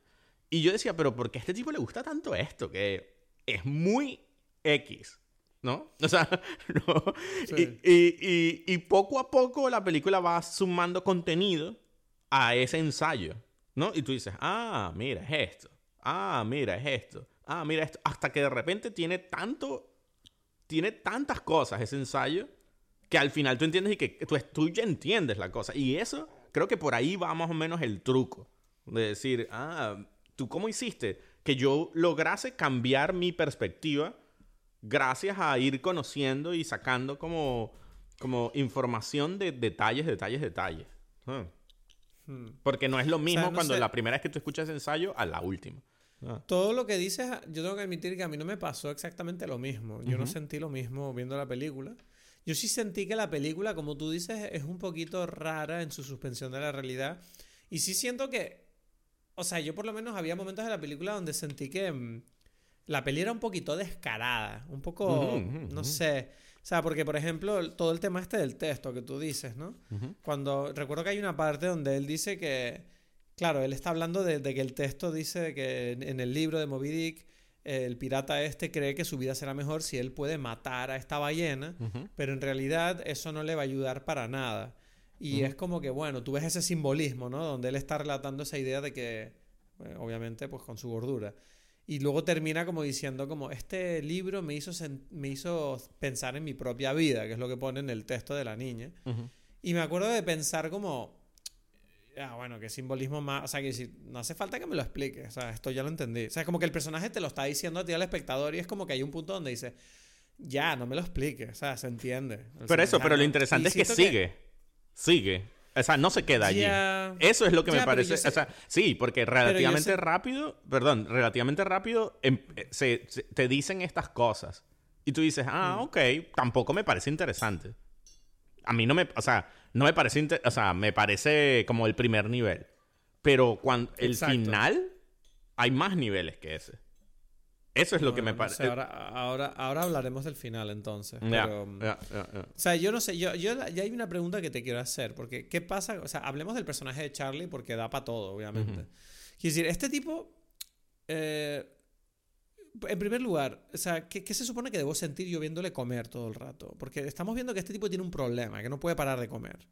Y yo decía, pero ¿por qué a este tipo le gusta tanto esto? Que es muy X. ¿no? O sea, no. Y, poco a poco la película va sumando contenido a ese ensayo, ¿no? Y tú dices, ah, mira, es esto. Ah, mira, es esto. Ah, mira esto. Hasta que de repente tiene tanto, tiene tantas cosas ese ensayo que al final tú entiendes y que tú, tú ya entiendes la cosa. Y eso, creo que por ahí va más o menos el truco. De decir, ah, ¿tú cómo hiciste que yo lograse cambiar mi perspectiva? gracias a ir conociendo y sacando como, como información de detalles, detalles, detalles. Ah. Hmm. Porque no es lo mismo cuando la primera vez que tú escuchas ensayo a la última. Ah. Todo lo que dices, yo tengo que admitir que a mí no me pasó exactamente lo mismo. Yo no sentí lo mismo viendo la película. Yo sí sentí que la película, como tú dices, es un poquito rara en su suspensión de la realidad. Y sí siento que, o sea, yo por lo menos había momentos de la película donde sentí que mm, la peli era un poquito descarada, un poco, no sé. O sea, porque, por ejemplo, todo el tema este del texto que tú dices, ¿no? Cuando recuerdo que hay una parte donde él dice que, claro, él está hablando de, que el texto dice que en, el libro de Moby Dick, el pirata este cree que su vida será mejor si él puede matar a esta ballena, pero en realidad eso no le va a ayudar para nada. Y es como que, bueno, tú ves ese simbolismo, ¿no? Donde él está relatando esa idea de que, eh, obviamente, pues con su gordura. Y luego termina como diciendo como, este libro me hizo, me hizo pensar en mi propia vida, que es lo que pone en el texto de la niña. Y me acuerdo de pensar como, ah, bueno, qué simbolismo más, o sea, que si, no hace falta que me lo explique, o sea, esto ya lo entendí. O sea, como que el personaje te lo está diciendo a ti al espectador y es como que hay un punto donde dice, ya, no me lo explique, o sea, se entiende. pero eso, pero lo interesante es que sigue, sigue. O sea, no se queda allí. Eso es lo que me parece. O sea, sí, porque relativamente rápido, perdón, relativamente rápido em, eh, se, te dicen estas cosas. Y tú dices, ah, mm. ok, tampoco me parece interesante. A mí no me, o sea, no me parece, o sea, me parece como el primer nivel. Pero cuando el final, hay más niveles que ese. Eso es lo que me parece. ahora, ahora, ahora, hablaremos del final entonces. Pero, o sea, yo no sé, yo, yo ya hay una pregunta que te quiero hacer, porque ¿qué pasa? O sea, hablemos del personaje de Charlie porque da para todo, obviamente. Quiero decir, este tipo... Eh, en primer lugar, o sea, ¿qué, ¿qué, se supone que debo sentir yo viéndole comer todo el rato? Porque estamos viendo que este tipo tiene un problema, que no puede parar de comer.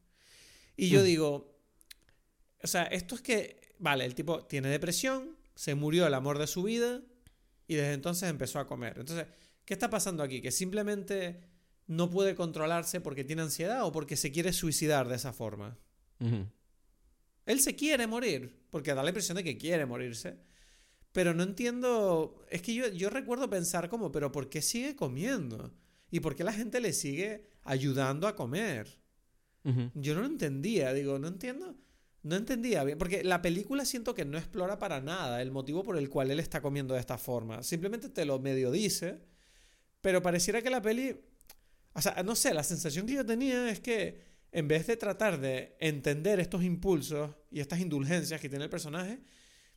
Y yo mm. digo, o sea, esto es que, vale, el tipo tiene depresión, se murió el amor de su vida, y desde entonces empezó a comer. Entonces, ¿qué está pasando aquí? Que simplemente no puede controlarse porque tiene ansiedad o porque se quiere suicidar de esa forma. Él se quiere morir, porque da la impresión de que quiere morirse. Pero no entiendo, es que yo, yo recuerdo pensar como, pero ¿por qué sigue comiendo? ¿Y por qué la gente le sigue ayudando a comer? Yo no lo entendía, digo, no entiendo. No entendía bien, porque la película siento que no explora para nada el motivo por el cual él está comiendo de esta forma. Simplemente te lo medio dice, pero pareciera que la peli... O sea, no sé, la sensación que yo tenía es que en vez de tratar de entender estos impulsos y estas indulgencias que tiene el personaje,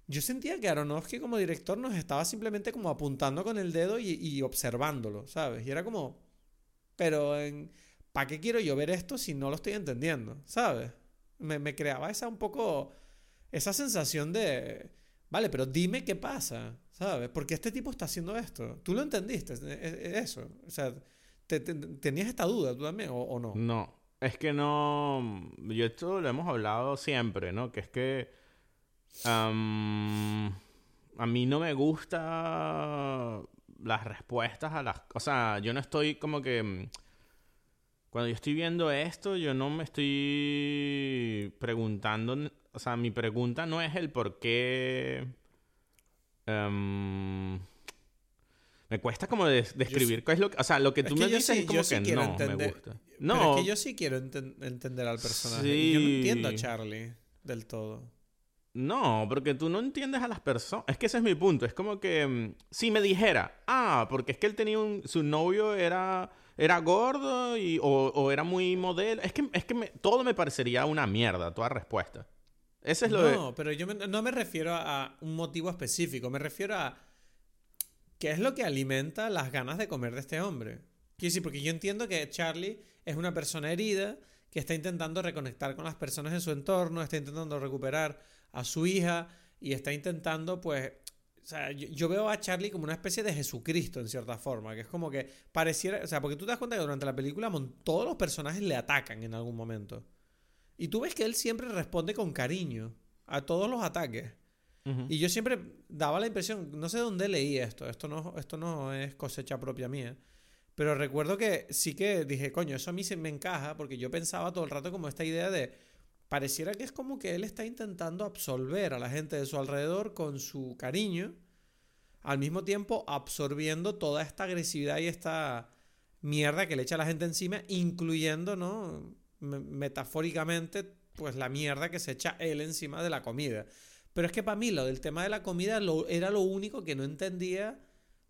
yo sentía que Aronofsky como director nos estaba simplemente como apuntando con el dedo y, observándolo, ¿sabes? Y era como, pero ¿para qué quiero yo ver esto si no lo estoy entendiendo? ¿Sabes? Me, creaba esa un poco, esa sensación de, vale, pero dime qué pasa, ¿sabes? Porque este tipo está haciendo esto. ¿Tú lo entendiste? E, e, eso. O sea, ¿tenías esta duda tú también o, no? No. Es que no. Yo esto lo hemos hablado siempre, ¿no? Que es que. a mí no me gusta las respuestas a las. O sea, yo no estoy como que. Cuando yo estoy viendo esto, yo no me estoy preguntando. O sea, mi pregunta no es el por qué. am, me cuesta como des- describir qué es lo que. O sea, lo que Es tú que me dices sí- es como sí que no me gusta. Pero No, es que yo sí quiero enten- entender al personaje. y Yo no entiendo a Charlie del todo. No, porque tú no entiendes a las personas. Es que ese es mi punto. Es como que mm, si me dijera, ah, porque es que él tenía un. Su novio era. Era gordo y, o, o era muy modelo. Es que, es que me- todo me parecería una mierda, toda respuesta. Ese es lo de. No, pero yo me- no me refiero a un motivo específico. Me refiero a qué es lo que alimenta las ganas de comer de este hombre. Quiero decir, porque yo entiendo que Charlie es una persona herida que está intentando reconectar con las personas en su entorno, está intentando recuperar a su hija y está intentando, pues, o sea, yo, yo veo a Charlie como una especie de Jesucristo en cierta forma, que es como que pareciera, o sea, porque tú te das cuenta que durante la película todos los personajes le atacan en algún momento. Y tú ves que él siempre responde con cariño a todos los ataques. Y yo siempre daba la impresión, no sé dónde leí esto, esto no, esto no es cosecha propia mía, pero recuerdo que sí que dije, coño, eso a mí se me encaja, porque yo pensaba todo el rato como esta idea de, pareciera que es como que él está intentando absolver a la gente de su alrededor con su cariño, al mismo tiempo absorbiendo toda esta agresividad y esta mierda que le echa la gente encima, incluyendo, ¿no? Me- metafóricamente, pues la mierda que se echa él encima de la comida. Pero es que para mí lo del tema de la comida lo- era lo único que no entendía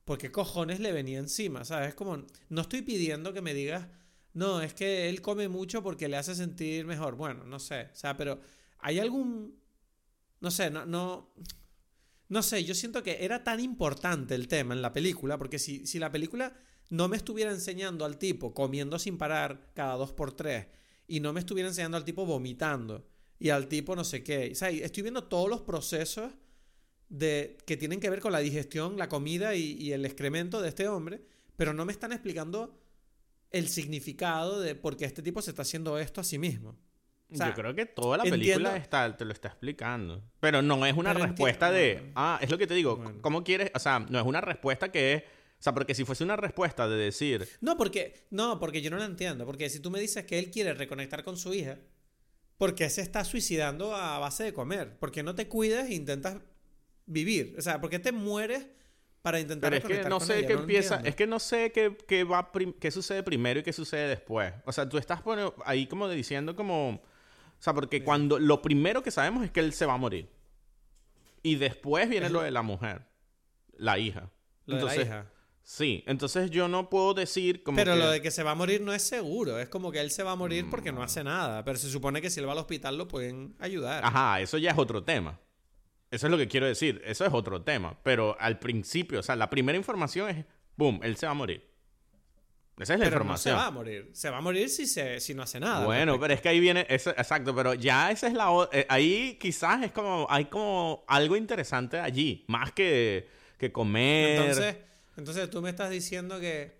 por qué cojones le venía encima, ¿sabes? Es como, no estoy pidiendo que me digas, no, es que él come mucho porque le hace sentir mejor. Bueno, no sé, o sea, pero ¿hay algún... No sé, no... no no sé, yo siento que era tan importante el tema en la película, porque si, si la película no me estuviera enseñando al tipo comiendo sin parar cada dos por tres, y no me estuviera enseñando al tipo vomitando, y al tipo no sé qué, o sea, estoy viendo todos los procesos de, que tienen que ver con la digestión, la comida y, y el excremento de este hombre, pero no me están explicando el significado de por qué este tipo se está haciendo esto a sí mismo. O sea, Yo creo que toda la entiendo- película está, te lo está explicando. Pero no es una Pero respuesta de. Ah, es lo que te digo. Bueno. ¿Cómo quieres? O sea, no es una respuesta que es. O sea, porque si fuese una respuesta de decir. No, porque, no, porque yo no la entiendo. Porque si tú me dices que él quiere reconectar con su hija, ¿por qué se está suicidando a base de comer? ¿Por qué no te cuidas e intentas vivir? O sea, ¿por qué te mueres para intentar Pero es que no sé qué empieza. entiendo. Es que no sé qué, qué va qué sucede primero y qué sucede después. O sea, tú estás pone- ahí como diciendo como. O sea, porque cuando. Lo primero que sabemos es que él se va a morir. Y después viene Es lo de la mujer. La hija. Lo de la hija. Sí, entonces yo no puedo decir como Pero que- lo de que se va a morir no es seguro. Es como que él se va a morir porque no hace nada. Pero se supone que si él va al hospital lo pueden ayudar. Ajá, eso ya es otro tema. Eso es lo que quiero decir. Eso es otro tema. Pero al principio, o sea, la primera información es, boom, él se va a morir. Esa es la pero no información. se va a morir. Se va a morir si, se, si no hace nada. Bueno, respecto. pero es que ahí viene, eso, exacto, pero ya esa es la, eh, ahí quizás es como, hay como algo interesante allí, más que, que comer. Entonces, entonces tú me estás diciendo que,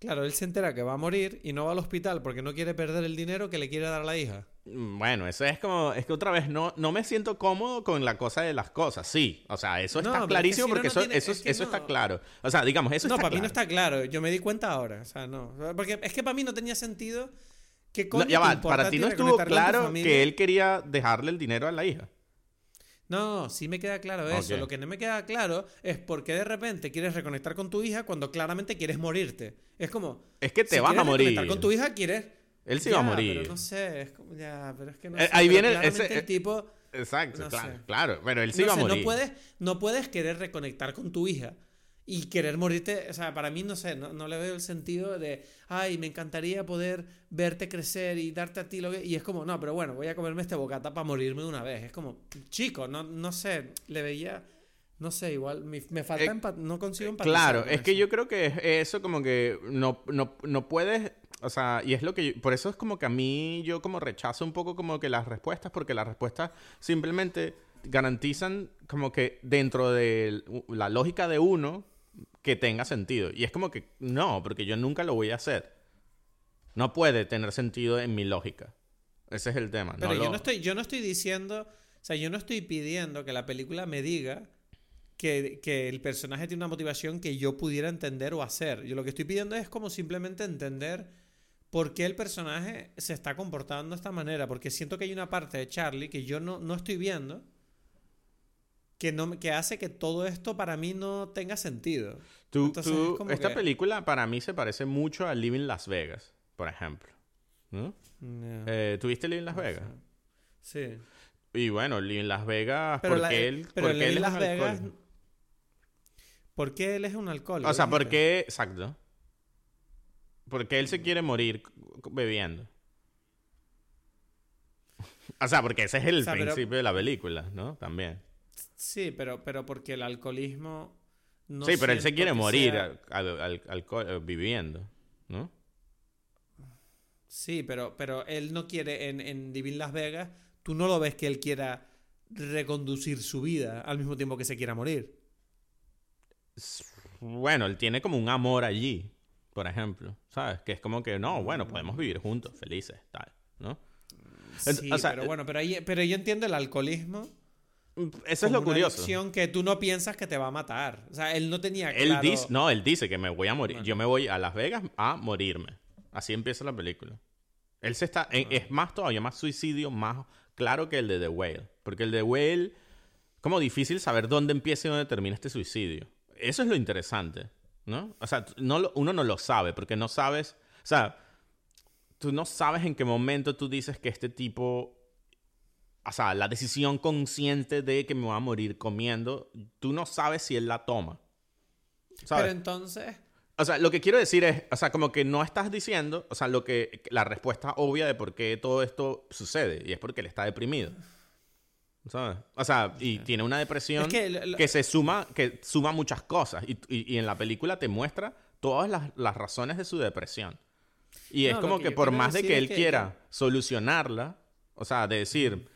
claro, él se entera que va a morir y no va al hospital porque no quiere perder el dinero que le quiere dar a la hija. Mm, Bueno, eso es como, es que otra vez no, no me siento cómodo con la cosa de las cosas, sí, o sea, eso No, está pero es que clarísimo si no, porque no eso, tiene- eso, es que eso no. está claro. O sea, digamos, eso no, está para mí no claro. está claro. Yo me di cuenta ahora. O sea, no. Porque es que para mí no tenía sentido que No, ya va, para ti no estuvo claro que él quería dejarle el dinero a la hija. No, sí me queda claro eso. Lo que no me queda claro es por qué de repente quieres reconectar con tu hija cuando claramente quieres morirte. Es como... Es que te si vas a morir. reconectar con tu hija quieres... Él se Ya, iba a morir. Pero no sé, es como... Ya, pero es que no Eh, sé, ahí viene ese- el tipo... Exacto, No claro, sé. claro, pero él no iba sé, a morir. No puedes, no puedes querer reconectar con tu hija y querer morirte. O sea, para mí, no sé, no, no le veo el sentido de, ay, me encantaría poder verte crecer y darte a ti lo que. Y es como, no, pero bueno, voy a comerme este bocata para morirme de una vez. Es como, chico, no, no sé, le veía. No sé, igual, me, me falta Eh, no consigo empatizar. Claro, con es que eso. yo creo que es eso como que no, no, no puedes, o sea, y es lo que, yo- por eso es como que a mí yo como rechazo un poco como que las respuestas, porque las respuestas simplemente garantizan como que dentro de la lógica de uno que tenga sentido. Y es como que no, porque yo nunca lo voy a hacer. No puede tener sentido en mi lógica. Ese es el tema. Pero no yo, lo- no estoy, yo no estoy diciendo, o sea, yo no estoy pidiendo que la película me diga que, que el personaje tiene una motivación que yo pudiera entender o hacer. Yo lo que estoy pidiendo es como simplemente entender por qué el personaje se está comportando de esta manera. Porque siento que hay una parte de Charlie que yo no, no estoy viendo que, no, que hace que todo esto para mí no tenga sentido. Tú- Entonces tú- es como esta que- película para mí se parece mucho a Living Las Vegas, por ejemplo. ¿no? Ya, Eh, ¿Tuviste Living Las Vegas? Sí. Y bueno, Living Las Vegas, Pero, ¿por la- qué él, pero por en qué él es Las un Vegas... alcohólico? ¿Por qué él es un alcohólico? O sea, ¿por qué? Exacto. ¿Por qué él se quiere morir bebiendo? O sea, porque ese es el O sea, pero- principio de la película, ¿no? También. Sí, pero, pero porque el alcoholismo. No sí, pero él se quiere morir sea- al, al- al- eh, viviendo, ¿no? Sí, pero, pero él no quiere en, en Divin Las Vegas. Tú no lo ves que él quiera reconducir su vida al mismo tiempo que se quiera morir. Bueno, él tiene como un amor allí, por ejemplo, ¿sabes? Que es como que, no, bueno, podemos vivir juntos, felices, tal, ¿no? Sí, o sea, pero bueno, pero, ahí, pero yo entiendo el alcoholismo. Eso es lo una curioso. adicción que tú no piensas que te va a matar. O sea, él no tenía Él claro... dice, no, él dice que me voy a morir. Bueno. Yo me voy a Las Vegas a morirme. Así empieza la película. Él se está, en- es más todavía más suicidio, más claro que el de The Whale. Porque el de The Whale, como difícil saber dónde empieza y dónde termina este suicidio. Eso es lo interesante, ¿no? O sea, no lo- uno no lo sabe porque no sabes, o sea, tú no sabes en qué momento tú dices que este tipo, o sea, la decisión consciente de que me voy a morir comiendo, tú no sabes si él la toma. ¿Sabes? Pero entonces... O sea, lo que quiero decir es, o sea, como que no estás diciendo, o sea, lo que la respuesta obvia de por qué todo esto sucede y es porque él está deprimido. ¿Sabes? O sea, y tiene una depresión Es que se suma, que suma muchas cosas y, y- y en la película te muestra todas las, las razones de su depresión. Y es No, como que por más de que él que- quiera solucionarla, o sea, de decir,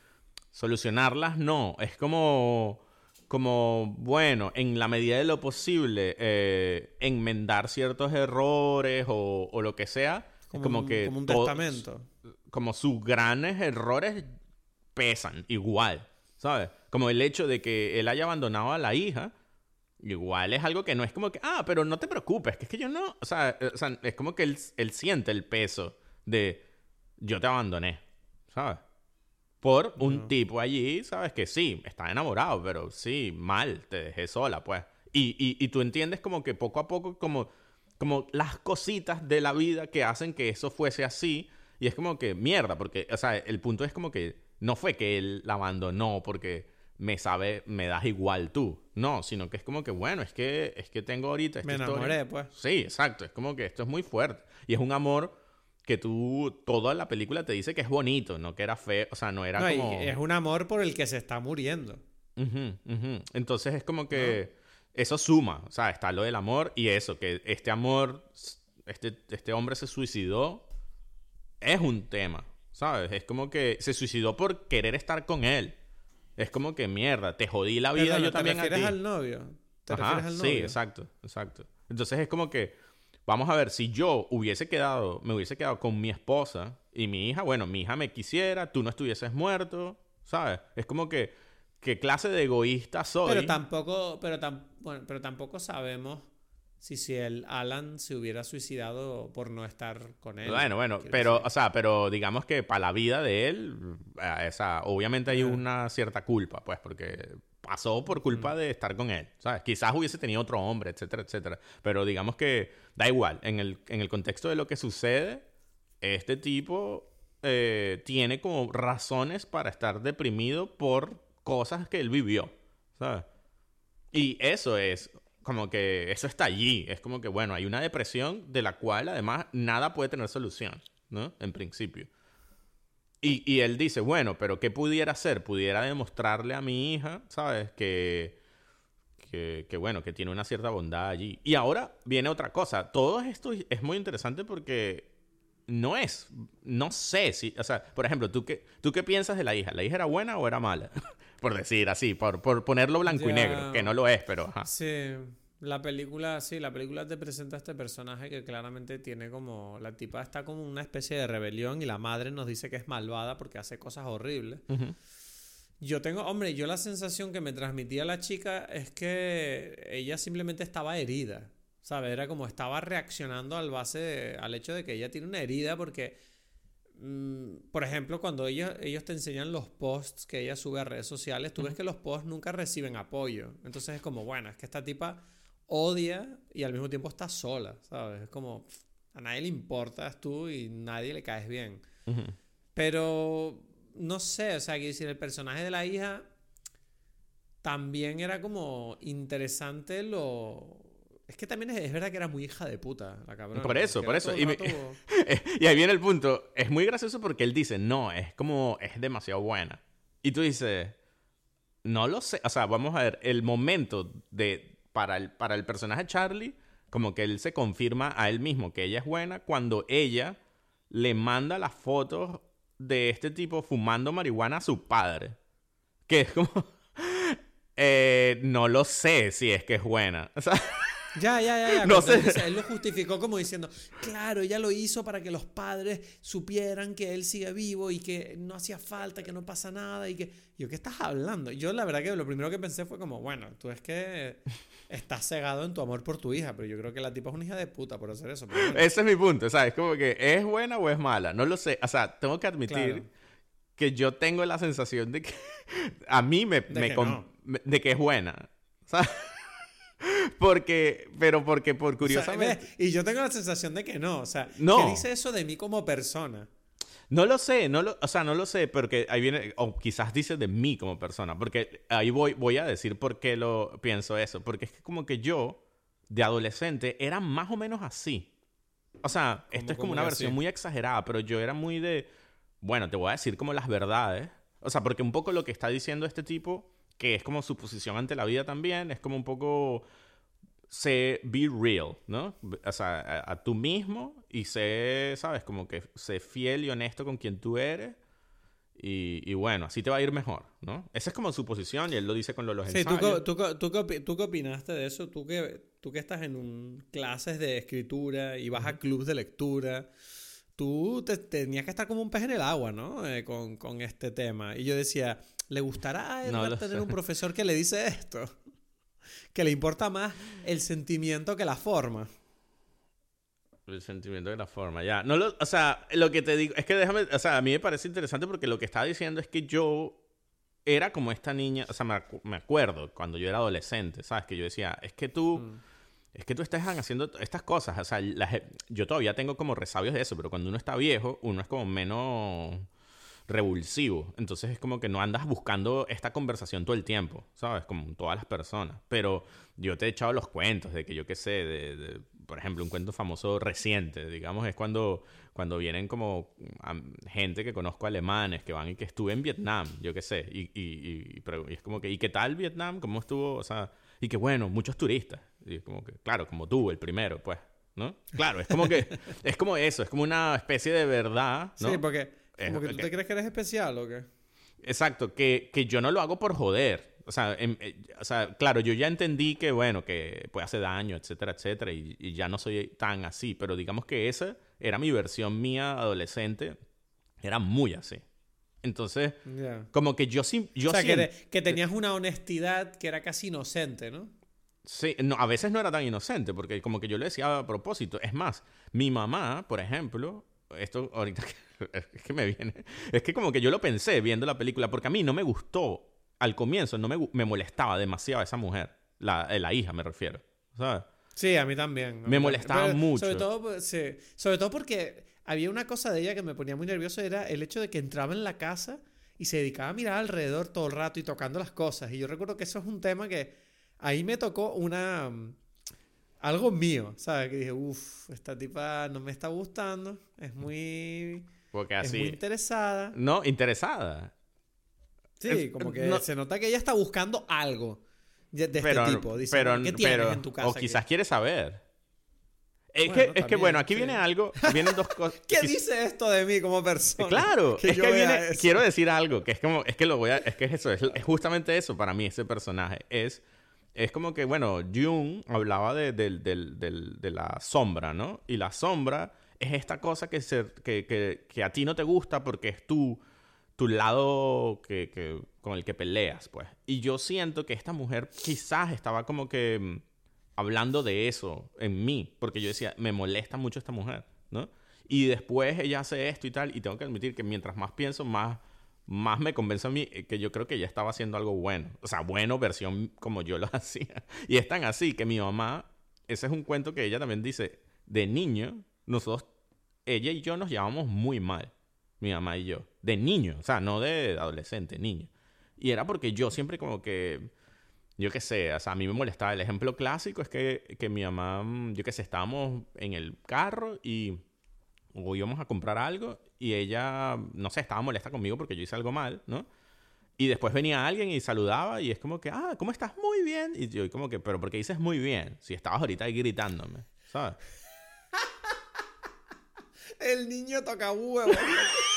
solucionarlas no, es como, como, bueno, en la medida de lo posible, eh, enmendar ciertos errores o, o lo que sea, Como, como, un, que como un testamento. como sus grandes errores pesan igual, ¿sabes? Como el hecho de que él haya abandonado a la hija, igual es algo que no es como que, ah, pero no te preocupes, que es que yo no, o sea, eh, o sea, es como que él, él siente el peso de yo te abandoné, ¿sabes? Por un No. tipo allí, ¿sabes? Que sí, está enamorado, pero sí, mal, te dejé sola, pues. Y, y, y tú entiendes como que poco a poco, como, como las cositas de la vida que hacen que eso fuese así. Y es como que mierda, porque, o sea, el punto es como que no fue que él la abandonó porque me sabe, me das igual tú. No, sino que es como que, bueno, es que, es que tengo ahorita esta Me historia. enamoré, pues. Sí, exacto. Es como que esto es muy fuerte. Y es un amor que tú, toda la película te dice que es bonito, no que era feo, o sea, no era No, como... es un amor por el que se está muriendo. Entonces es como que eso suma, o sea, está lo del amor y eso, que este amor, este, este hombre se suicidó, es un tema, ¿sabes? Es como que se suicidó por querer estar con él. Es como que mierda, te jodí la vida yo también ¿Te a refieres ti. al novio? ¿Te Ajá, refieres al novio? Sí, exacto, exacto. Entonces es como que, vamos a ver, si yo hubiese quedado, me hubiese quedado con mi esposa y mi hija, bueno, mi hija me quisiera, tú no estuvieses muerto, ¿sabes? Es como que, ¿qué clase de egoísta soy? Pero tampoco, pero, tam- bueno, pero tampoco sabemos si, si el Alan se hubiera suicidado por no estar con él. Bueno, bueno, pero, decir. o sea, pero digamos que para la vida de él, eh, esa, obviamente hay una cierta culpa, pues, porque pasó por culpa de estar con él, ¿sabes? Quizás hubiese tenido otro hombre, etcétera, etcétera. Pero digamos que da igual, en el, en el contexto de lo que sucede, este tipo eh, tiene como razones para estar deprimido por cosas que él vivió, ¿sabes? Y eso es como que eso está allí. Es como que, bueno, hay una depresión de la cual además nada puede tener solución, ¿no? En principio. Y, y él dice, bueno, pero ¿qué pudiera hacer? Pudiera demostrarle a mi hija, ¿sabes? Que, que, que, bueno, que tiene una cierta bondad allí. Y ahora viene otra cosa. Todo esto es muy interesante porque no es, no sé si, o sea, por ejemplo, ¿tú qué, ¿tú qué piensas de la hija? ¿La hija era buena o era mala? por decir así, por, por ponerlo blanco y negro, que no lo es, pero... ajá. Sí. La película, sí, la película te presenta a este personaje que claramente tiene como. La tipa está como una especie de rebelión y la madre nos dice que es malvada porque hace cosas horribles. Yo tengo, hombre, yo la sensación que me transmitía la chica es que ella simplemente estaba herida. ¿Sabes? Era como estaba reaccionando al base, al hecho de que ella tiene una herida porque, mm, por ejemplo, cuando ellos, ellos te enseñan los posts que ella sube a redes sociales, tú ves que los posts nunca reciben apoyo. Entonces es como, bueno, es que esta tipa odia y al mismo tiempo está sola, ¿sabes? Es como, a nadie le importas tú y nadie le caes bien. Pero, no sé, o sea, que decir, el personaje de la hija también era como interesante lo es que también es, verdad que era muy hija de puta, la cabrona. Por eso, por eso. Y, ahí viene el punto. Es muy gracioso porque él dice, no, es como, es demasiado buena. Y tú dices, no lo sé. O sea, vamos a ver, el momento de, para el, para el personaje Charlie, como que él se confirma a él mismo que ella es buena cuando ella le manda las fotos de este tipo fumando marihuana a su padre. Que es como... Eh, no lo sé si es que es buena. O sea... Ya, ya, ya. ya. No sé. Él, lo justificó como diciendo, claro, ella lo hizo para que los padres supieran que él sigue vivo y que no hacía falta, que no pasa nada y que... Yo, ¿qué estás hablando? Yo la verdad que lo primero que pensé fue como, bueno, tú es que estás cegado en tu amor por tu hija, pero yo creo que la tipa es una hija de puta por hacer eso. Ese es mi punto, ¿sabes? Como que es buena o es mala, no lo sé. O sea, tengo que admitir que yo tengo la sensación de que a mí me... De, que, de que es buena. ¿Sabes? porque, pero porque por curiosamente. y yo tengo la sensación de que no. O sea, ¿qué dice eso de mí como persona? No lo sé, no lo, o sea, no lo sé, porque ahí viene, o quizás dice de mí como persona, porque ahí voy, voy a decir por qué lo pienso eso, porque es que como que yo, de adolescente, era más o menos así. O sea, esto es como una versión muy exagerada, pero yo era muy de, bueno, te voy a decir como las verdades. O sea, porque un poco lo que está diciendo este tipo que es como su posición ante la vida también, es como un poco sé be real, ¿no? O sea, a, tú mismo y sé, ¿sabes? Como que sé fiel y honesto con quien tú eres. Y, bueno, así te va a ir mejor, ¿no? Esa es como su posición y él lo dice con los sí, ¿tú, tú, tú, ¿tú, qué opinaste de eso? Tú que, tú que estás en un, clases de escritura y vas a clubes de lectura, tú te, tenías que estar como un pez en el agua, ¿no? Eh, con, con este tema. Y yo decía, ¿Le gustará a Edward tener un profesor que le dice esto? Que le importa más el sentimiento que la forma. El sentimiento que la forma, ya. No lo, o sea, lo que te digo, es que déjame, o sea, a mí me parece interesante porque lo que estaba diciendo es que yo era como esta niña, o sea, me, acuerdo cuando yo era adolescente, ¿sabes? Que yo decía, es que tú, mm. Es que tú estás haciendo estas cosas, o sea, yo todavía tengo como resabios de eso, pero cuando uno está viejo, uno es como menos revulsivo. Entonces es como que no andas buscando esta conversación todo el tiempo, ¿sabes? Como todas las personas. Pero yo te he echado los cuentos de que yo qué sé, de, por ejemplo, un cuento famoso reciente, digamos, es cuando, cuando vienen como gente que conozco alemanes que van y que estuve en Vietnam, yo qué sé, y, y, y, es como que, ¿y qué tal Vietnam? ¿Cómo estuvo? O sea, y que bueno, muchos turistas. Y es como que, claro, como tú, el primero, pues, ¿no? Claro, es como que, es como eso, es como una especie de verdad, ¿no? Sí, porque ¿Como que tú te crees que eres especial o qué? Exacto, que, que yo no lo hago por joder. O sea, em, eh, o sea, claro, yo ya entendí que, bueno, que puede hacer daño, etcétera, etcétera, y, y, ya no soy tan así, pero digamos que esa era mi versión mía adolescente, era muy así. Entonces, como que yo sí... Yo o sea, que, que, tenías una honestidad que era casi inocente, ¿no? Sí, no, a veces no era tan inocente, porque como que yo le decía a propósito. Es más, mi mamá, por ejemplo, esto ahorita es que me viene. Es que como que yo lo pensé viendo la película, porque a mí no me gustó al comienzo, no me, me molestaba demasiado esa mujer, la, eh, la hija me refiero, ¿sabes? Sí, a mí también. Me molestaba mucho. Sobre todo, sí, sobre todo porque había una cosa de ella que me ponía muy nervioso, era el hecho de que entraba en la casa y se dedicaba a mirar alrededor todo el rato y tocando las cosas. Y yo recuerdo que eso es un tema que ahí me tocó una algo mío, ¿sabes? Que dije, uff, esta tipa no me está gustando, es muy... Porque así... Es muy interesada. No, interesada. Sí, como que se nota que ella está buscando algo de, este tipo. Dice, pero, ¿qué tienes en tu casa? O quizás quiere saber. Es, que, es que, bueno, aquí viene algo, vienen dos cosas. ¿Qué dice esto de mí como persona? Claro, es que viene, quiero decir algo, que es como, es que lo voy a, es que es eso, es justamente eso para mí, ese personaje, es es como que, bueno, Jung hablaba de, del- del- de la sombra, ¿no? Y la sombra es esta cosa que, se, que, que, que a ti no te gusta porque es tu, tu lado que- con el que peleas, pues. Y yo siento que esta mujer quizás estaba como que mm, hablando de eso en mí, porque yo decía, me molesta mucho esta mujer, ¿no? Y después ella hace esto y tal, y tengo que admitir que mientras más pienso, más, más me convence a mí eh, que yo creo que ella estaba haciendo algo bueno. O sea, bueno, versión como yo lo hacía. Y es tan así que mi mamá, ese es un cuento que ella también dice, de niño, nosotros, ella y yo nos llevábamos muy mal, mi mamá y yo, de niño, o sea, no de adolescente, niño. Y era porque yo siempre como que, yo qué sé, o sea, a mí me molestaba. El ejemplo clásico es que, que mi mamá, mm, yo qué sé, estábamos en el carro y o íbamos a comprar algo y ella, no sé, estaba molesta conmigo porque yo hice algo mal, ¿no? Y después venía alguien y saludaba y es como que, ah, ¿cómo estás? Muy bien. Y yo como que, pero ¿por qué dices muy bien? Si estabas ahorita ahí gritándome, ¿sabes? El niño toca huevo.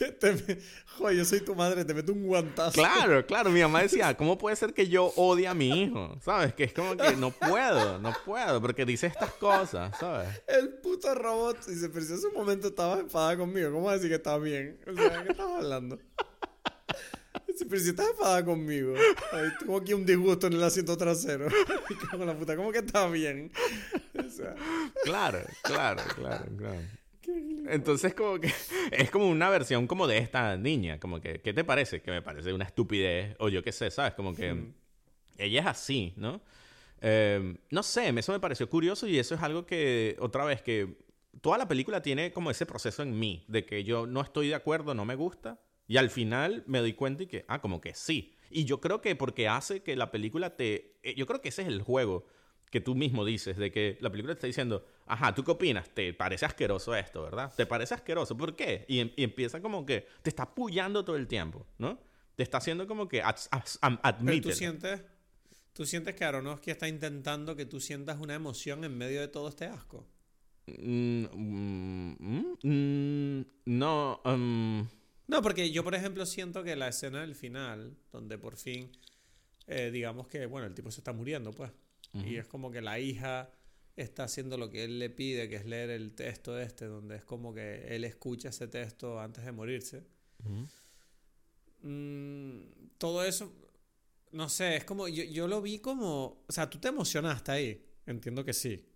que te me... Joder, yo soy tu madre, te meto un guantazo. Claro, claro. Mi mamá decía, ¿cómo puede ser que yo odie a mi hijo? ¿Sabes? Que es como que no puedo, no puedo, porque dice estas cosas, ¿sabes? El puto robot. Dice, pero si hace un momento estabas enfadada conmigo, ¿cómo vas a decir que está bien? O sea, ¿qué estás hablando? Dice, pero si estás enfadada conmigo. Ay, tengo aquí un disgusto en el asiento trasero. En la puta, ¿cómo que está bien? O sea, Claro, claro, claro, claro. Entonces como que es como una versión como de esta niña, como que, ¿qué te parece? Que me parece una estupidez, o yo qué sé, ¿sabes? Como que ella es así, ¿no? Eh, no sé, eso me pareció curioso y eso es algo que, otra vez, que toda la película tiene como ese proceso en mí, de que yo no estoy de acuerdo, no me gusta, y al final me doy cuenta y que, ah, como que sí. Y yo creo que porque hace que la película te... eh, Yo creo que ese es el juego que tú mismo dices, de que la película te está diciendo, ajá, ¿tú qué opinas? ¿Te parece asqueroso esto, verdad? ¿Te parece asqueroso? ¿Por qué? Y, em- y empieza como que te está apoyando todo el tiempo, ¿no? Te está haciendo como que ad- tú sientes, tú sientes que Aronofsky está intentando que tú sientas una emoción en medio de todo este asco. Mm, mm, mm, mm, no, um, No, porque yo, por ejemplo, siento que la escena del final, donde por fin, eh, digamos que, bueno, el tipo se está muriendo, pues. Y es como que la hija está haciendo lo que él le pide, que es leer el texto este, donde es como que él escucha ese texto antes de morirse. Mm, todo eso, no sé, es como, yo, yo lo vi como, o sea, tú te emocionaste ahí, entiendo que sí.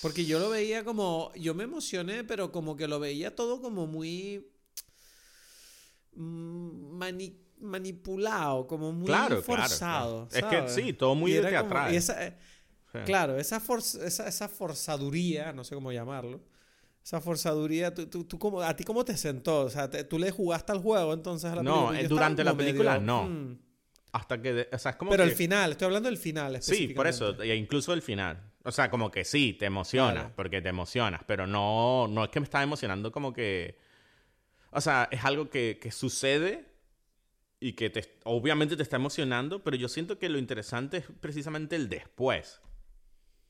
Porque yo lo veía como, yo me emocioné, pero como que lo veía todo como muy mm, mani- manipulado, como muy Claro, claro, forzado. claro. Es que sí, todo muy de como- teatral. y esa- eh, sí. Claro, esa, forz- esa, esa forzaduría, no sé cómo llamarlo, esa forzaduría, tú, tú, tú cómo- ¿a ti cómo te sentó? O sea, te- ¿tú le jugaste al juego entonces a la No, película? eh, Yo durante estaba la como película, medio, no. mm. Hasta que, o sea, es como Pero que... el final, estoy hablando del final. Sí, por eso, e incluso el final. O sea, como que sí, te emocionas, Claro. porque te emocionas, pero no, no es que me está emocionando como que... O sea, es algo que, que sucede y que te, obviamente te está emocionando, pero yo siento que lo interesante es precisamente el después.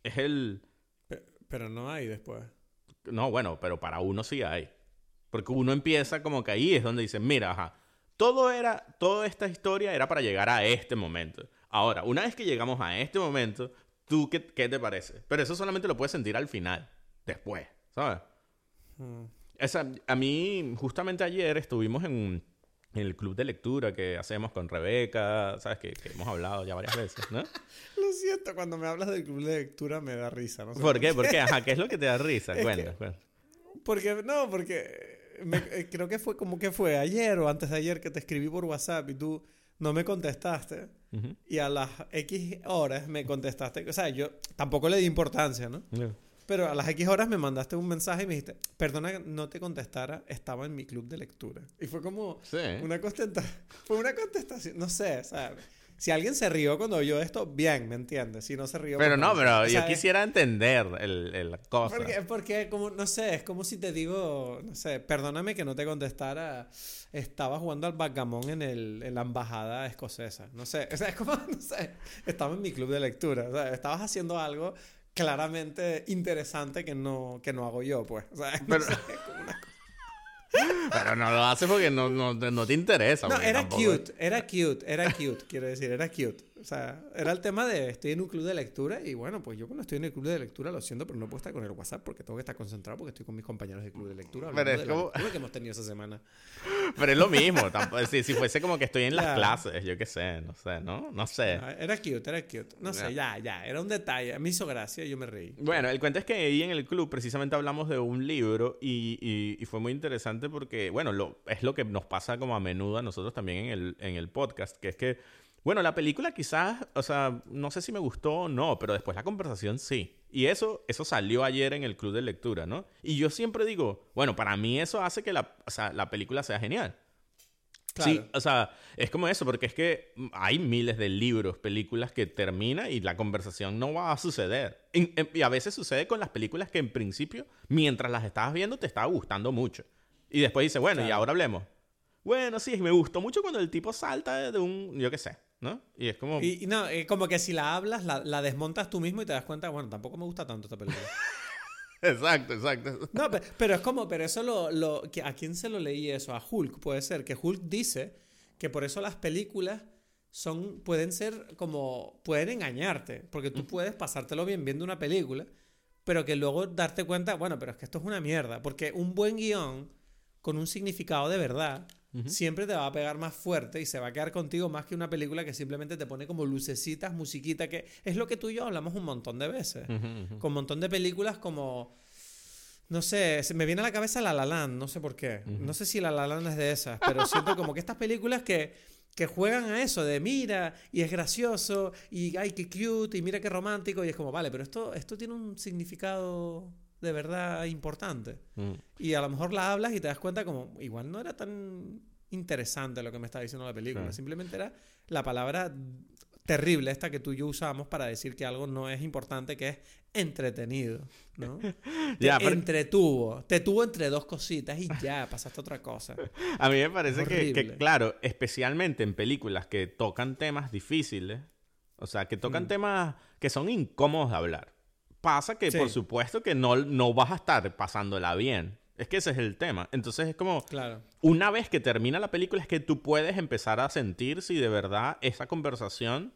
Es el... Pe- Pero no hay después. No, bueno, pero para uno sí hay. Porque uno empieza como que ahí es donde dicen, mira, ajá, todo era, toda esta historia era para llegar a este momento. Ahora, una vez que llegamos a este momento, ¿tú qué, qué te parece? Pero eso solamente lo puedes sentir al final, después, ¿sabes? Mm. Esa, a mí, justamente ayer estuvimos en, en el club de lectura que hacemos con Rebeca, ¿sabes? Que, que hemos hablado ya varias veces, ¿no? Lo siento, cuando me hablas del club de lectura me da risa, ¿no? sé ¿Por qué? ¿Por qué? Ajá, ¿qué es lo que te da risa? Cuenta, cuenta. Porque, no, porque me- eh, creo que fue como que fue ayer o antes de ayer que te escribí por WhatsApp y tú no me contestaste. Ujú. Y a las X horas me contestaste. O sea, yo tampoco le di importancia, ¿no? Pero a las X horas me mandaste un mensaje y me dijiste, perdona que no te contestara, estaba en mi club de lectura. Y fue como Sí. una, contesta fue una contestación, no sé, ¿sabes? Si alguien se rió cuando oyó esto, bien, ¿me entiendes? Si no se rió... Pero pues, no, pero yo quisiera entender el, el- cosa. Porque, porque como, no sé, es como si te digo, no sé, perdóname que no te contestara, estaba jugando al backgammon en, el, en la embajada escocesa, no sé, o sea, es como, no sé, estaba en mi club de lectura, o sea, estabas haciendo algo claramente interesante que no, que no hago yo, pues, o sea, no Pero- sé, es como una cosa- Pero no lo haces porque no, no, no te interesa. No, era tampoco- cute, era cute, era cute, quiero decir, era cute. O sea, era el tema de estoy en un club de lectura y bueno, pues yo cuando estoy en el club de lectura lo siento, pero no puedo estar con el WhatsApp porque tengo que estar concentrado porque estoy con mis compañeros del club de lectura Pero es de la como- lectura que hemos tenido esa semana. Pero es lo mismo. tampoco- si, si fuese como que estoy en las Ya. clases, yo qué sé, no sé, ¿no? No sé. Ah, Era cute, era cute. No sé, ya, ya, era un detalle. Me hizo gracia, yo me reí. Bueno, el cuento es que ahí en el club precisamente hablamos de un libro y, y- y fue muy interesante porque, bueno, lo, es lo que nos pasa como a menudo a nosotros también en el, en el podcast, que es que, bueno, la película quizás, o sea, no sé si me gustó o no, pero después la conversación sí. Y eso, eso salió ayer en el club de lectura, ¿no? Y yo siempre digo, bueno, para mí eso hace que la, o sea, la película sea genial. Sí, Claro. o sea, es como eso, porque es que hay miles de libros, películas que termina y la conversación no va a suceder. Y, em, y a veces sucede con las películas que en principio, mientras las estabas viendo, te estaba gustando mucho. Y después dice, bueno, y ahora hablemos. Bueno, sí, me gustó mucho cuando el tipo salta de un, yo qué sé, ¿no? Y es como... Y, y no, eh, como que si la hablas, la, la desmontas tú mismo y te das cuenta, bueno, tampoco me gusta tanto esta película. Exacto, exacto. No, pe- pero, es como, pero eso lo, lo que- ¿a quién se lo leí eso? A Hulk, puede ser, que Hulk dice que por eso las películas son, pueden ser como, pueden engañarte, porque tú puedes pasártelo bien viendo una película, pero que luego darte cuenta, bueno, pero es que esto es una mierda, porque un buen guion con un significado de verdad siempre te va a pegar más fuerte y se va a quedar contigo más que una película que simplemente te pone como lucecitas, musiquita, que es lo que tú y yo hablamos un montón de veces. Con un montón de películas como no sé, se me viene a la cabeza La La Land, no sé por qué. No sé si La La Land es de esas, pero siento como que estas películas que, que juegan a eso de mira y es gracioso y ay qué cute y mira qué romántico y es como, vale, pero esto esto tiene un significado de verdad importante. Mm. Y a lo mejor la hablas y te das cuenta como, igual no era tan interesante lo que me estaba diciendo la película, simplemente era la palabra terrible esta que tú y yo usamos para decir que algo no es importante, que es entretenido, ¿no? Te Ya, pero- entretuvo, te tuvo entre dos cositas y ya, pasaste otra cosa. A mí me parece que, claro, especialmente en películas que tocan temas difíciles, o sea, que tocan Mm. temas que son incómodos de hablar. Pasa que, Sí. por supuesto, que no, no vas a estar pasándola bien. Es que ese es el tema. Entonces es como, Claro. una vez que termina la película, es que tú puedes empezar a sentir si de verdad esa conversación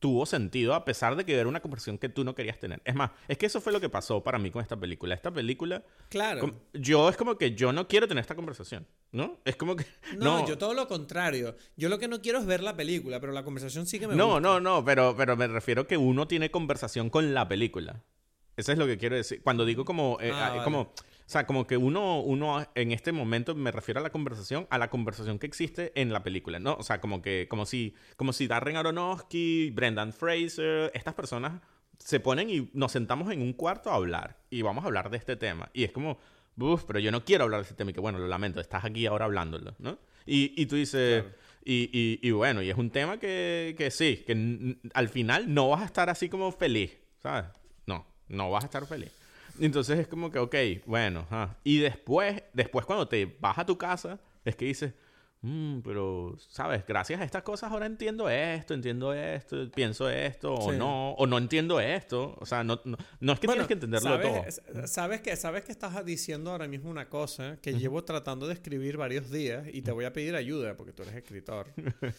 tuvo sentido, a pesar de que era una conversación que tú no querías tener. Es más, es que eso fue lo que pasó para mí con esta película. Esta película Claro. Yo es como que yo no quiero tener esta conversación, ¿no? Es como que... No, No, yo todo lo contrario. Yo lo que no quiero es ver la película, pero la conversación sí que me no, gusta. no, no, pero, pero me refiero que uno tiene conversación con la película. Eso es lo que quiero decir. Cuando digo como... eh, Ah, ah, vale. como sea, como que uno, uno en este momento me refiero a la conversación, a la conversación que existe en la película, ¿no? O sea, como que, como si, como si Darren Aronofsky, Brendan Fraser, estas personas se ponen y nos sentamos en un cuarto a hablar y vamos a hablar de este tema. Y es como, uff, pero yo no quiero hablar de este tema y que bueno, lo lamento, estás aquí ahora hablándolo, ¿no? Y, y tú dices, Claro. y, y, y bueno, y es un tema que, que sí, que al final no vas a estar así como feliz, ¿sabes? No, no vas a estar feliz. Entonces es como que, ok, bueno, ajá. y después, después cuando te vas a tu casa, es que dices, "Mm, pero, ¿sabes? Gracias a estas cosas ahora entiendo esto, entiendo esto, pienso esto, o Sí. no, o no entiendo esto. O sea, no, no, no es que Bueno, tienes que entenderlo todo. ¿sabes, Sabes que, sabes que estás diciendo ahora mismo una cosa que llevo tratando de escribir varios días y te voy a pedir ayuda porque tú eres escritor. o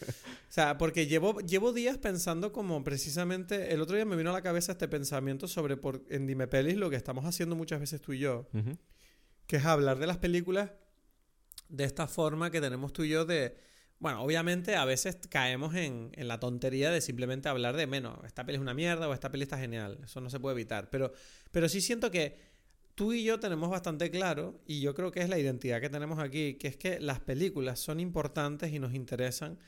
sea, porque llevo, llevo días pensando como precisamente, el otro día me vino a la cabeza este pensamiento sobre por, en Dime Pelis lo que estamos haciendo muchas veces tú y yo, Ujú. que es hablar de las películas de esta forma que tenemos tú y yo de... Bueno, obviamente a veces caemos en, en la tontería de simplemente hablar de, menos, esta peli es una mierda o esta peli está genial. Eso no se puede evitar. Pero, pero sí siento que tú y yo tenemos bastante claro, y yo creo que es la identidad que tenemos aquí, que es que las películas son importantes y nos interesan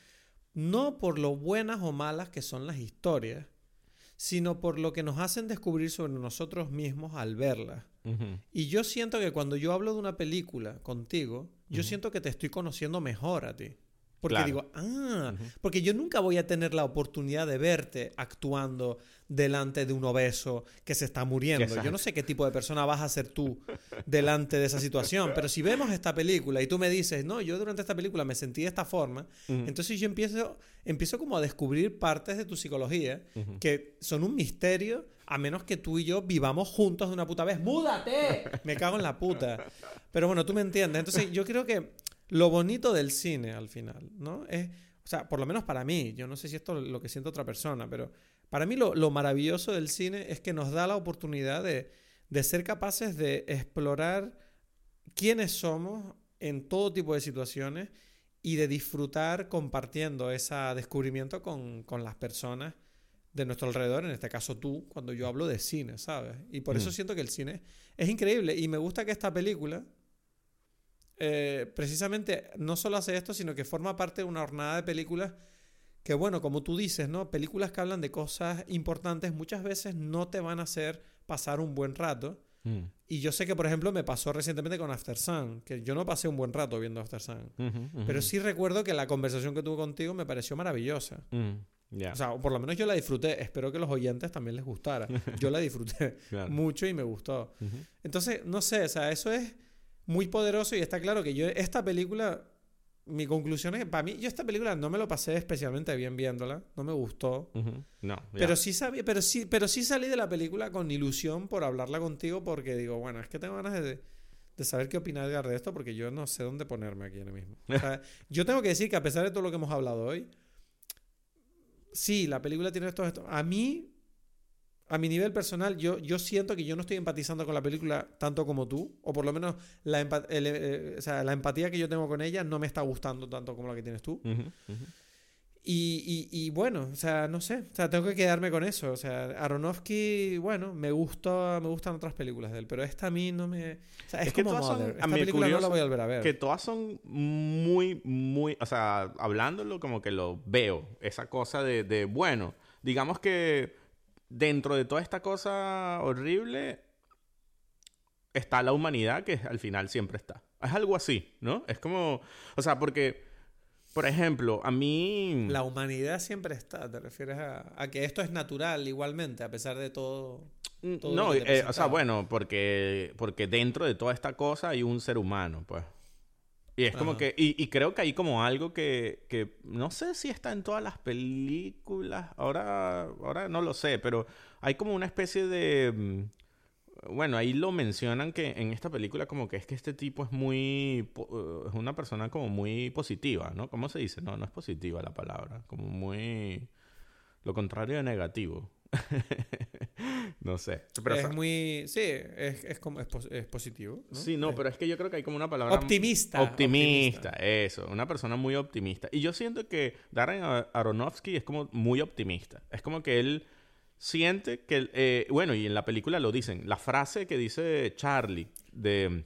no por lo buenas o malas que son las historias, sino por lo que nos hacen descubrir sobre nosotros mismos al verlas. Y yo siento que cuando yo hablo de una película contigo, yo siento que te estoy conociendo mejor a ti. Porque Claro. digo, ah, porque yo nunca voy a tener la oportunidad de verte actuando delante de un obeso que se está muriendo. Yo no Exacto. sé qué tipo de persona vas a ser tú delante de esa situación, pero si vemos esta película y tú me dices, no, yo durante esta película me sentí de esta forma, entonces yo empiezo, empiezo como a descubrir partes de tu psicología que son un misterio A menos que tú y yo vivamos juntos de una puta vez. ¡Múdate! Me cago en la puta. Pero bueno, tú me entiendes. Entonces, yo creo que lo bonito del cine al final, ¿no? Es, o sea, por lo menos para mí, yo no sé si esto es lo que siente otra persona, pero para mí lo, lo maravilloso del cine es que nos da la oportunidad de, de ser capaces de explorar quiénes somos en todo tipo de situaciones y de disfrutar compartiendo ese descubrimiento con, con, las personas de nuestro alrededor, en este caso tú, cuando yo hablo de cine, ¿sabes? Y por eso mm. siento que el cine es increíble y me gusta que esta película eh, precisamente no solo hace esto, sino que forma parte de una jornada de películas que, bueno, como tú dices, ¿no? Películas que hablan de cosas importantes muchas veces no te van a hacer pasar un buen rato, Mm. Y yo sé que, por ejemplo, me pasó recientemente con After Sun, que yo no pasé un buen rato viendo After Sun. Pero sí recuerdo que la conversación que tuve contigo me pareció maravillosa. Mm, o sea, por lo menos yo la disfruté. Espero que los oyentes también les gustara. Yo la disfruté mucho y me gustó. Entonces, no sé, o sea, eso es muy poderoso y está claro que yo esta película mi conclusión es que para mí, yo esta película no me lo pasé especialmente bien viéndola, no me gustó. No. Pero sí sabía, pero sí, pero sí salí de la película con ilusión por hablarla contigo porque digo, bueno, es que tengo ganas de, de saber qué opina Edgar de esto porque yo no sé dónde ponerme aquí ahora mismo. O sea, yo tengo que decir que a pesar de todo lo que hemos hablado hoy, sí, la película tiene esto, esto. A mí a mi nivel personal, yo, yo siento que yo no estoy empatizando con la película tanto como tú, o por lo menos la, eh, la empatía que yo tengo con ella no me está gustando tanto como la que tienes tú. Y, y, bueno, o sea, no sé, o sea, tengo que quedarme con eso. O sea, Aronofsky, bueno, me gusta, me gustan otras películas de él, pero esta a mí no me... O sea, es, que como todas son, Esta película no la voy a volver a ver. Que todas son muy, muy, o sea, hablándolo como que lo veo, esa cosa de, de bueno, digamos que dentro de toda esta cosa horrible está la humanidad que al final siempre está. Es algo así, ¿no? Es como, o sea, porque, por ejemplo, a mí... La humanidad siempre está, te refieres a, que esto es natural igualmente, a pesar de todo... Mm, no, eh, o sea, bueno, porque, porque dentro de toda esta cosa hay un ser humano, pues. Y es como que, y, creo que hay como algo que, que, no sé si está en todas las películas, ahora, ahora no lo sé, pero hay como una especie de, mm, bueno, ahí lo mencionan que en esta película como que es que este tipo es muy, uh, es una persona como muy positiva, ¿no? ¿Cómo se dice? No, no es positiva la palabra, como muy, lo contrario de negativo. no sé. es muy. Sí, es, como, es, positivo. Sí, no, pero es que yo creo que hay como una palabra. Optimista. Optimista, eso. Una persona muy optimista. Y yo siento que Darren Aronofsky es como muy optimista. Es como que él siente que. Eh, bueno, y en la película lo dicen. La frase que dice Charlie de.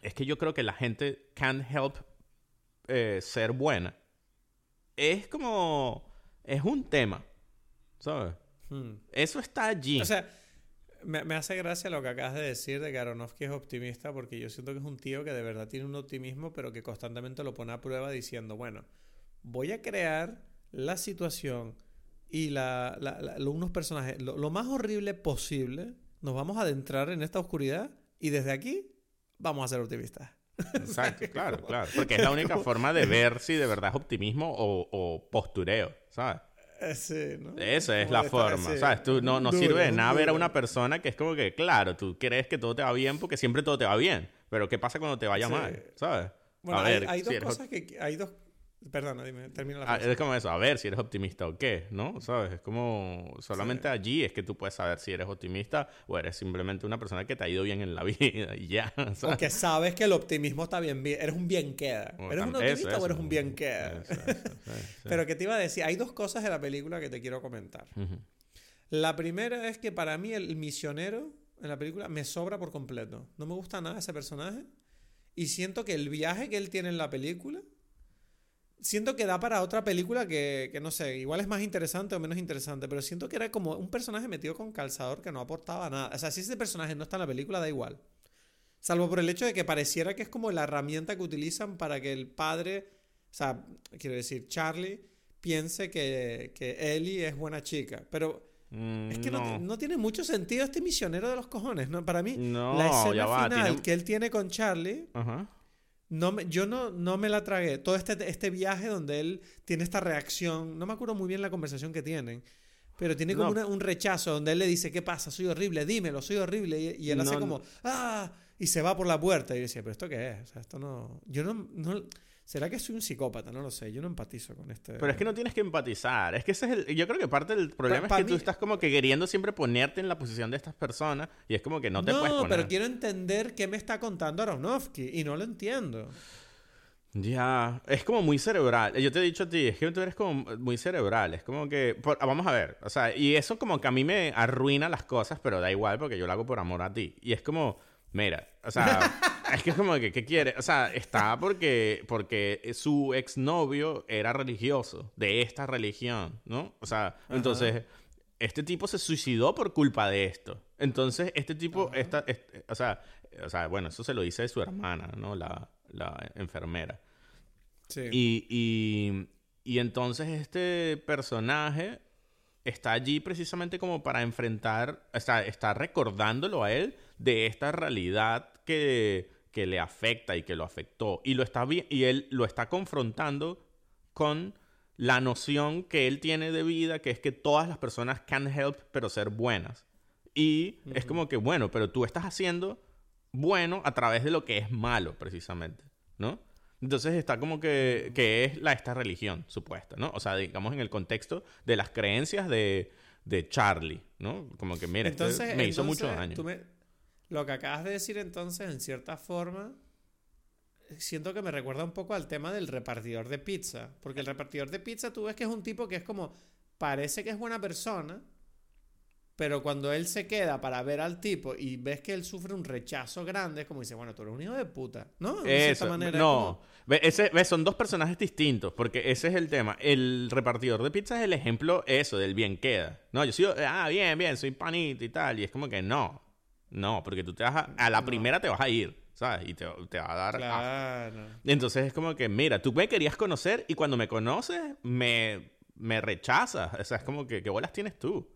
Es que yo creo que la gente can't help eh, ser buena. Es como. Es un tema. ¿Sabes? Hmm. Eso está allí. O sea, me, hace gracia lo que acabas de decir de que Aronofsky es optimista, porque yo siento que es un tío que de verdad tiene un optimismo, pero que constantemente lo pone a prueba diciendo, bueno, voy a crear la situación y la, unos personajes lo, más horrible posible. Nos vamos a adentrar en esta oscuridad y desde aquí vamos a ser optimistas. Exacto, claro, claro. Porque es la única forma de ver si de verdad es optimismo o, o postureo, ¿sabes? Sí, ¿no? Esa es la forma, ¿sabes? Tú no, no sirve de nada ver a una persona que es como que, claro, tú crees que todo te va bien porque siempre todo te va bien, pero ¿qué pasa cuando te vaya mal? ¿Sabes? Bueno, a ver, hay, dos cosas que... Hay dos Perdona, dime, termina la ah, frase. Es como eso, a ver si eres optimista o qué, ¿no? ¿Sabes? Es como solamente allí es que tú puedes saber si eres optimista o eres simplemente una persona que te ha ido bien en la vida y ya. ¿sabes? O que sabes que el optimismo está bien, eres un bien queda. ¿Eres un optimista o eres un bien queda? Pero que te iba a decir, hay dos cosas de la película que te quiero comentar. La primera es que para mí el misionero en la película me sobra por completo. No me gusta nada ese personaje y siento que el viaje que él tiene en la película siento que da para otra película que, que, no sé, igual es más interesante o menos interesante, pero siento que era como un personaje metido con calzador que no aportaba nada. O sea, si ese personaje no está en la película, da igual. Salvo por el hecho de que pareciera que es como la herramienta que utilizan para que el padre, o sea, quiero decir, Charlie, piense que, que Ellie es buena chica. Pero mm, es que no. No, tiene mucho sentido este misionero de los cojones. ¿no? Para mí, la escena final que él tiene con Charlie... Ajá no me, yo no, no me la tragué. Todo este, este viaje donde él tiene esta reacción, no me acuerdo muy bien la conversación que tienen, Pero tiene como No. una- un rechazo donde él le dice, ¿qué pasa? Soy horrible, dímelo, soy horrible. Y, y él hace como, ¡ah! Y se va por la puerta. Y yo decía, ¿pero esto qué es? O sea, esto no... Yo no... no ¿Será que soy un psicópata? No lo sé. Yo no empatizo con este... Pero es que no tienes que empatizar. Es que ese es el. Yo creo que parte del problema pa es que tú mí- estás como que queriendo siempre ponerte en la posición de estas personas y es como que no te puedes poner. pero quiero entender qué me está contando Aronofsky y no lo entiendo. Ya, es como muy cerebral. Yo te he dicho a ti, es que tú eres como muy cerebral. Es como que, por- vamos a ver, o sea, y eso como que a mí me arruina las cosas, pero da igual porque yo lo hago por amor a ti. Y es como, mira, o sea, es que es como que, ¿qué quiere? O sea, está porque, porque su exnovio era religioso, de esta religión, ¿no? O sea, entonces, este tipo se suicidó por culpa de esto. Entonces, este tipo, esta, este- o sea, o sea, bueno, eso se lo dice su hermana, ¿no? La, la enfermera. Sí. Y, y, y entonces este personaje está allí precisamente como para enfrentar, o sea, está recordándolo a él de esta realidad que, que le afecta y que lo afectó. Y, lo está y él lo está confrontando con la noción que él tiene de vida, que es que todas las personas can help, pero ser buenas. Y es como que, bueno, pero tú estás haciendo bueno a través de lo que es malo, precisamente, ¿no? Entonces está como que, que es la, esta religión supuesta, ¿no? O sea, digamos en el contexto de las creencias de, de Charlie, ¿no? Como que, mira, esto Entonces, me hizo mucho daño. tú me- lo que acabas de decir entonces, en cierta forma, siento que me recuerda un poco al tema del repartidor de pizza. Porque el repartidor de pizza tú ves que es un tipo que es como, parece que es buena persona, pero cuando él se queda para ver al tipo y ves que él sufre un rechazo grande, es como dice, bueno, tú eres un hijo de puta, ¿no? De Eso, manera, es no. como- Ve, ese, son dos personajes distintos, porque ese es el tema. El repartidor de pizza es el ejemplo, eso, del bien queda. No, yo soy, ah, bien, bien, soy panita y tal. Y es como que no. No, porque tú te vas a, a la No. primera te vas a ir, ¿sabes? Y te, te va a dar... asco. Claro. Entonces es como que, mira, tú me querías conocer y cuando me conoces, me, me rechazas. O sea, es como que, ¿qué bolas tienes tú?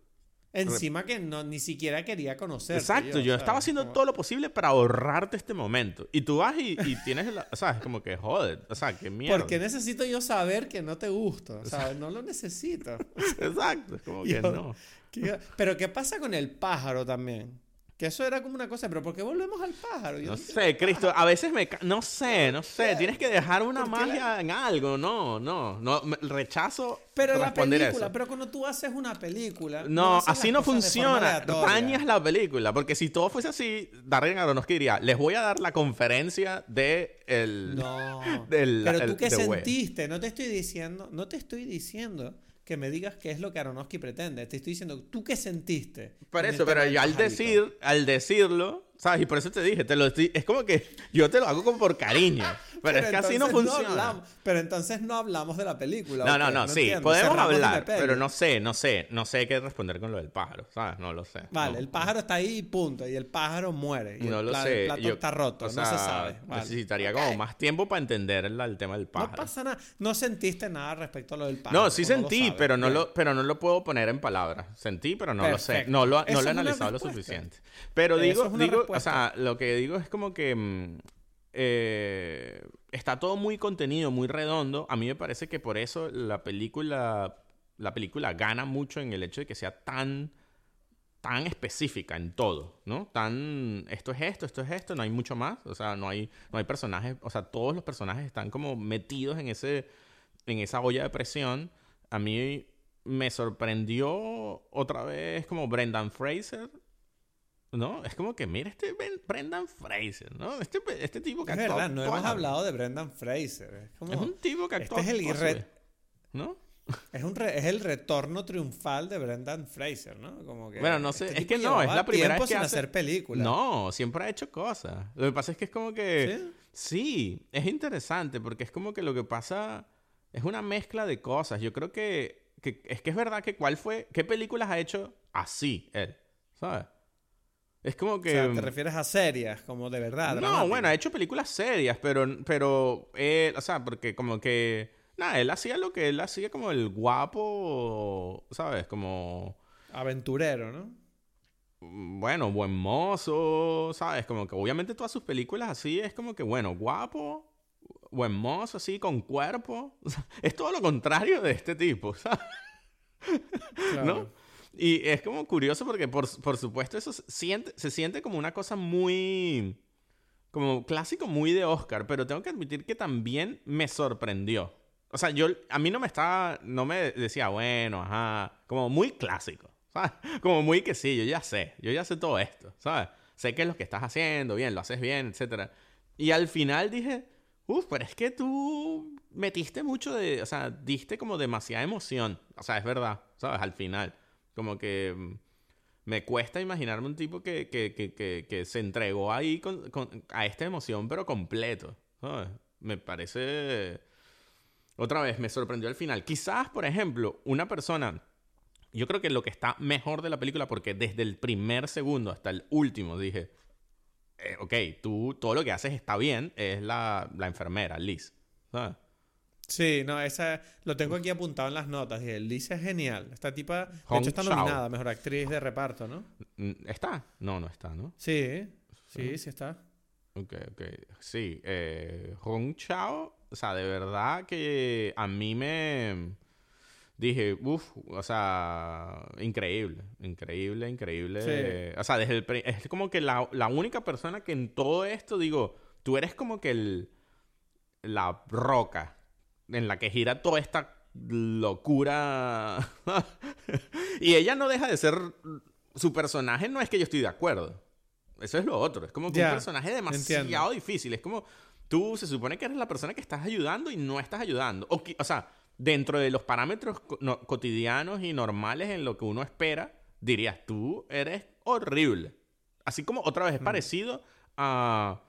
Encima que no, ni siquiera quería conocer. Exacto, yo estaba haciendo todo lo posible para ahorrarte este momento. Y tú vas y, y tienes, la, o sea, es como que joder, o sea, qué mierda. ¿Por qué necesito yo saber que no te gusto? O sea, no lo necesito. Exacto, es como que no. ¿Qué- Pero ¿qué pasa con el pájaro también? Que eso era como una cosa, pero ¿por qué volvemos al pájaro? Yo No sé, Cristo, a veces me... No sé, no sé, tienes que dejar una ¿Por qué la- magia en algo, no, no, no, rechazo Pero la película, eso. pero cuando tú haces una película... No, así no funciona. Dañas la película. Porque si todo fuese así, Darren Aronofsky diría, les voy a dar la conferencia de el... No. del- pero el- tú qué sentiste, no te estoy diciendo, no te estoy diciendo que me digas qué es lo que Aronofsky pretende. Te estoy diciendo, ¿tú qué sentiste? Por eso, pero yo al decir, al decirlo, ¿sabes? Y por eso te dije, te lo estoy, es como que yo te lo hago como por cariño. Pero, es que así no funciona. hablamos- pero entonces no hablamos de la película. No, ¿o no, no, sí, entiendo. podemos Cerramos hablar, pero no sé, no sé, no sé qué responder con lo del pájaro, ¿sabes? No lo sé. Vale, no. el pájaro está ahí y punto. Y el pájaro muere. Y No el, lo sé. el plato yo- está roto. o no se sabe. Vale. Necesitaría como más tiempo para entender el, el tema del pájaro. No pasa nada. No sentiste nada respecto a lo del pájaro. No, sí sentí, sabes. pero no Bien. lo, pero no lo puedo poner en palabras. Sentí, pero no lo sé. No lo, no lo he analizado lo suficiente. Pero digo, digo, o sea, lo que digo es como que mm, eh, está todo muy contenido, muy redondo. A mí me parece que por eso la película, la película gana mucho en el hecho de que sea tan tan específica en todo, ¿no? Tan esto es esto, esto es esto, no hay mucho más, o sea, no hay no hay personajes, o sea, todos los personajes están como metidos en ese en esa olla de presión. A mí me sorprendió otra vez como Brendan Fraser, ¿no? Es como que mira este Brendan Fraser, ¿no? Este este tipo que Es actúa verdad, no hemos hablado de Brendan Fraser. Es, como- Es un tipo que Este actúa es el toda su re- vida, ¿no? es, un re- es el retorno triunfal de Brendan Fraser, ¿no? Como que Bueno, no sé, este es que no, es la primera vez que sin hace- hacer películas. No, siempre ha hecho cosas. Lo que pasa es que es como que... ¿Sí? Sí, es interesante porque es como que lo que pasa es una mezcla de cosas. Yo creo que, que es que es verdad que cuál fue, qué películas ha hecho así él, ¿sabes? Es como O que... sea, te refieres a serias, como de verdad. no, bueno, ha hecho películas serias, pero, pero él, o sea, porque como que, nada, él hacía lo que él hacía como el guapo, ¿sabes? Como... Aventurero, ¿no? bueno, buen mozo, ¿sabes? Como que obviamente todas sus películas así es como que, bueno, guapo, buen mozo, así, con cuerpo. O sea, es todo lo contrario de este tipo, ¿sabes? Claro. ¿No? Y es como curioso porque, por, por supuesto, eso se siente, se siente como una cosa muy. Como clásico muy de Oscar, pero tengo que admitir que también me sorprendió. O sea, yo, a mí no me estaba, no me decía, bueno, ajá, como muy clásico, ¿sabes? Como muy que sí, yo ya sé, yo ya sé todo esto, ¿sabes? Sé que es lo que estás haciendo, bien, lo haces bien, etc. Y al final dije, uff, pero es que tú metiste mucho de, o sea, diste como demasiada emoción, o sea, es verdad, ¿sabes? Al final, como que mm, me cuesta imaginarme un tipo que, que, que, que se entregó ahí a esta emoción, pero completo. Me parece otra vez, me sorprendió al final. Quizás, por ejemplo, una persona... Yo creo que lo que está mejor de la película, porque desde el primer segundo hasta el último dije, eh, ok, tú todo lo que haces está bien, es la, la enfermera, Liz. ¿sabes? Sí, no, esa lo tengo aquí apuntado en las notas. Y Liz es genial. Esta tipa, de hecho, está nominada mejor actriz de reparto, ¿no? Mm, ¿Está? No, no está, ¿no? Sí, sí, sí está. Ok, ok. Sí, eh, Hong Chao o sea, de verdad que a mí me dije, uff, o sea, increíble, increíble, increíble. O sea, desde el es como que la, la, única persona que en todo esto digo, tú eres como que el la roca en la que gira toda esta locura. y ella no deja de ser su personaje, no es que yo estoy de acuerdo. Eso es lo otro, es como que un personaje demasiado difícil, es como tú se supone que eres la persona que estás ayudando y no estás ayudando. O, o sea, dentro de los parámetros cotidianos y normales en lo que uno espera, dirías, tú eres horrible. Así como otra vez es mm. parecido a,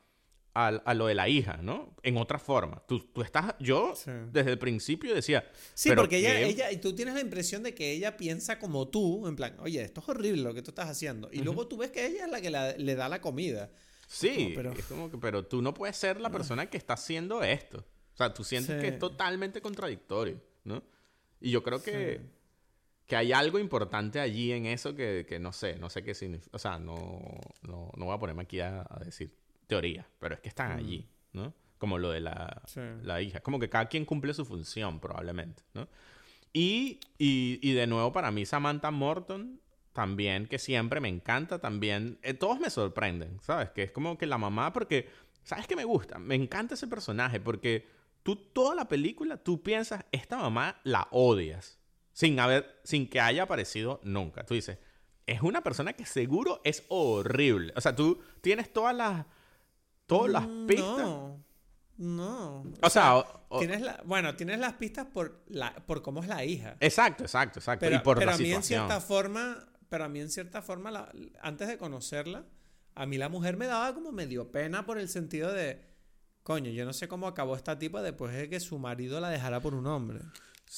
a, lo de la hija, ¿no? En otra forma. Tú, tú estás, yo desde el principio decía... Sí, porque ella, ella, y tú tienes la impresión de que ella piensa como tú, en plan, oye, esto es horrible lo que tú estás haciendo. Y luego tú ves que ella es la que le da la comida. Sí, pero... es como que, pero tú no puedes ser la persona que está haciendo esto. O sea, tú sientes que es totalmente contradictorio, ¿no? Y yo creo que, que hay algo importante allí en eso que, que no sé, no sé qué significa. O sea, no, no, no, voy a ponerme aquí a, decir teoría, pero es que están allí, mm. ¿no? Como lo de la, la hija. Como que cada quien cumple su función, probablemente, ¿no? Y, y, y de nuevo, para mí, Samantha Morton también, que siempre me encanta también. Eh, todos me sorprenden, ¿sabes? Que es como que la mamá, porque, ¿sabes qué me gusta? Me encanta ese personaje porque tú toda la película, tú piensas, esta mamá la odias, sin, haber, sin que haya aparecido nunca. Tú dices, es una persona que seguro es horrible. O sea, tú tienes todas las, todas las mm, pistas. No. No. O, sea, tienes la, bueno, tienes las pistas por la, por cómo es la hija. Exacto, exacto, exacto. Pero, y por pero a mí en cierta forma pero a mí en cierta forma, antes de conocerla, a mí la mujer me daba como medio pena por el sentido de, coño, yo no sé cómo acabó esta tipa después de que su marido la dejara por un hombre.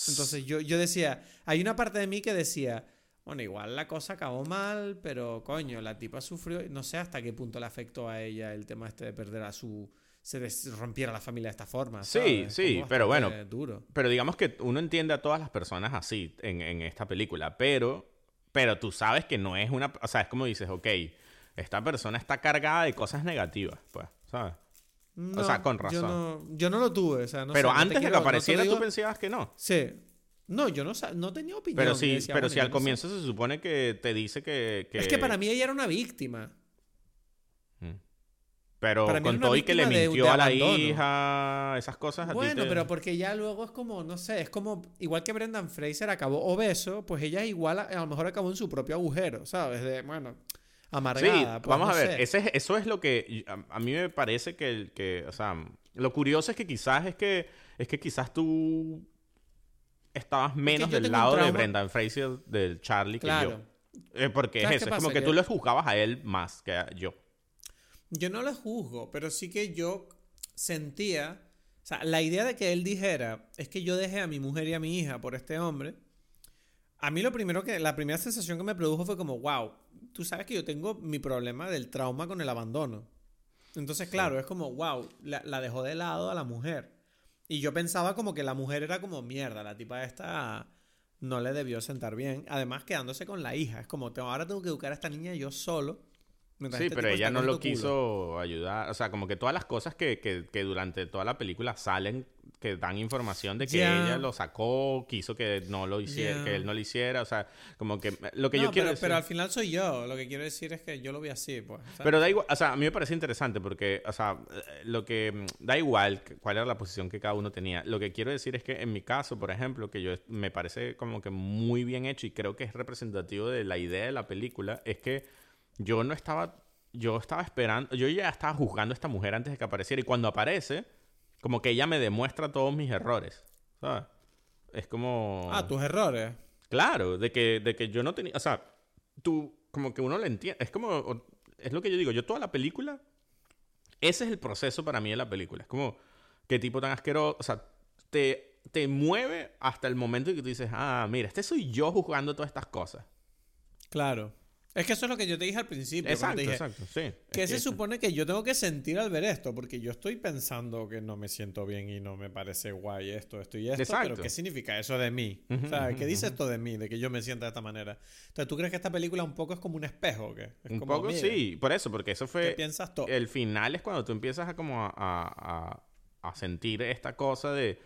Entonces yo, yo decía, hay una parte de mí que decía, bueno, igual la cosa acabó mal, pero coño, la tipa sufrió, no sé hasta qué punto le afectó a ella el tema este de perder a su se rompiera la familia de esta forma. Sí, sí, pero bueno. Duro. Pero digamos que uno entiende a todas las personas así en, en, esta película, pero pero tú sabes que no es una... O sea, es como dices, ok, esta persona está cargada de cosas negativas, pues, ¿sabes? o sea, con razón. Yo no, yo no lo tuve, o sea, no Pero antes de que apareciera tú pensabas que no. Sí. No, yo no, no tenía opinión. Pero sí, pero si al comienzo se supone que te dice que, Es que para mí ella era una víctima. Pero con todo y que le mintió a la hija, esas cosas. bueno, pero porque ya luego es como, no sé, es como, igual que Brendan Fraser acabó obeso, pues ella igual, a, lo mejor acabó en su propio agujero, ¿sabes? De, bueno, amargada. Sí, pues, vamos a ver, ese, eso es lo que a, mí me parece que, que, o sea, lo curioso es que quizás es que, es que quizás tú estabas menos del lado de Brendan Fraser, del Charlie, que yo. Eh, porque es eso, es como que, que tú lo juzgabas a él más que a yo. Yo no lo juzgo, pero sí que yo sentía. O sea, la idea de que él dijera es que yo dejé a mi mujer y a mi hija por este hombre. A mí lo primero que. La primera sensación que me produjo fue como, wow, tú sabes que yo tengo mi problema del trauma con el abandono. Entonces, claro, es como, wow, la, la, dejó de lado a la mujer. Y yo pensaba como que la mujer era como mierda, la tipa esta no le debió sentar bien. Además, quedándose con la hija. Es como, ahora tengo que educar a esta niña yo solo sí, este pero ella no lo quiso ayudar. O sea, como que todas las cosas que, que, que, durante toda la película salen que dan información de que ella lo sacó, quiso que no lo hiciera, que él no lo hiciera, o sea, como que lo que No, yo quiero pero, decir- pero al final soy yo. Lo que quiero decir es que yo lo vi así, pues. ¿sabes? Pero da igual, o sea, a mí me parece interesante porque, o sea, lo que da igual cuál era la posición que cada uno tenía. Lo que quiero decir es que en mi caso, por ejemplo, que yo me parece como que muy bien hecho y creo que es representativo de la idea de la película, es que yo no estaba, yo estaba esperando, yo ya estaba juzgando a esta mujer antes de que apareciera y cuando aparece, como que ella me demuestra todos mis errores, ¿sabes? Es como... Ah, tus errores. Claro, de que, de que yo no tenía, o sea, tú, como que uno lo entiende, es como, es lo que yo digo, yo toda la película, ese es el proceso para mí de la película, es como, qué tipo tan asqueroso, o sea, te, te mueve hasta el momento en que tú dices, ah, mira, este soy yo juzgando todas estas cosas. Claro. Es que eso es lo que yo te dije al principio. Exacto, dije, exacto, sí. ¿Qué Es se que- supone que yo tengo que sentir al ver esto? Porque yo estoy pensando que no me siento bien y no me parece guay esto, esto y esto. Exacto. Pero ¿qué significa eso de mí? Ujú, o sea, ¿qué ujú, dice ujú. esto de mí? De que yo me sienta de esta manera. Entonces, ¿tú crees que esta película un poco es como un espejo o qué? Es Un como, poco mira, sí, por eso, porque eso ¿Qué fue... piensas tú? El final es cuando tú empiezas a como a- a- a sentir esta cosa de,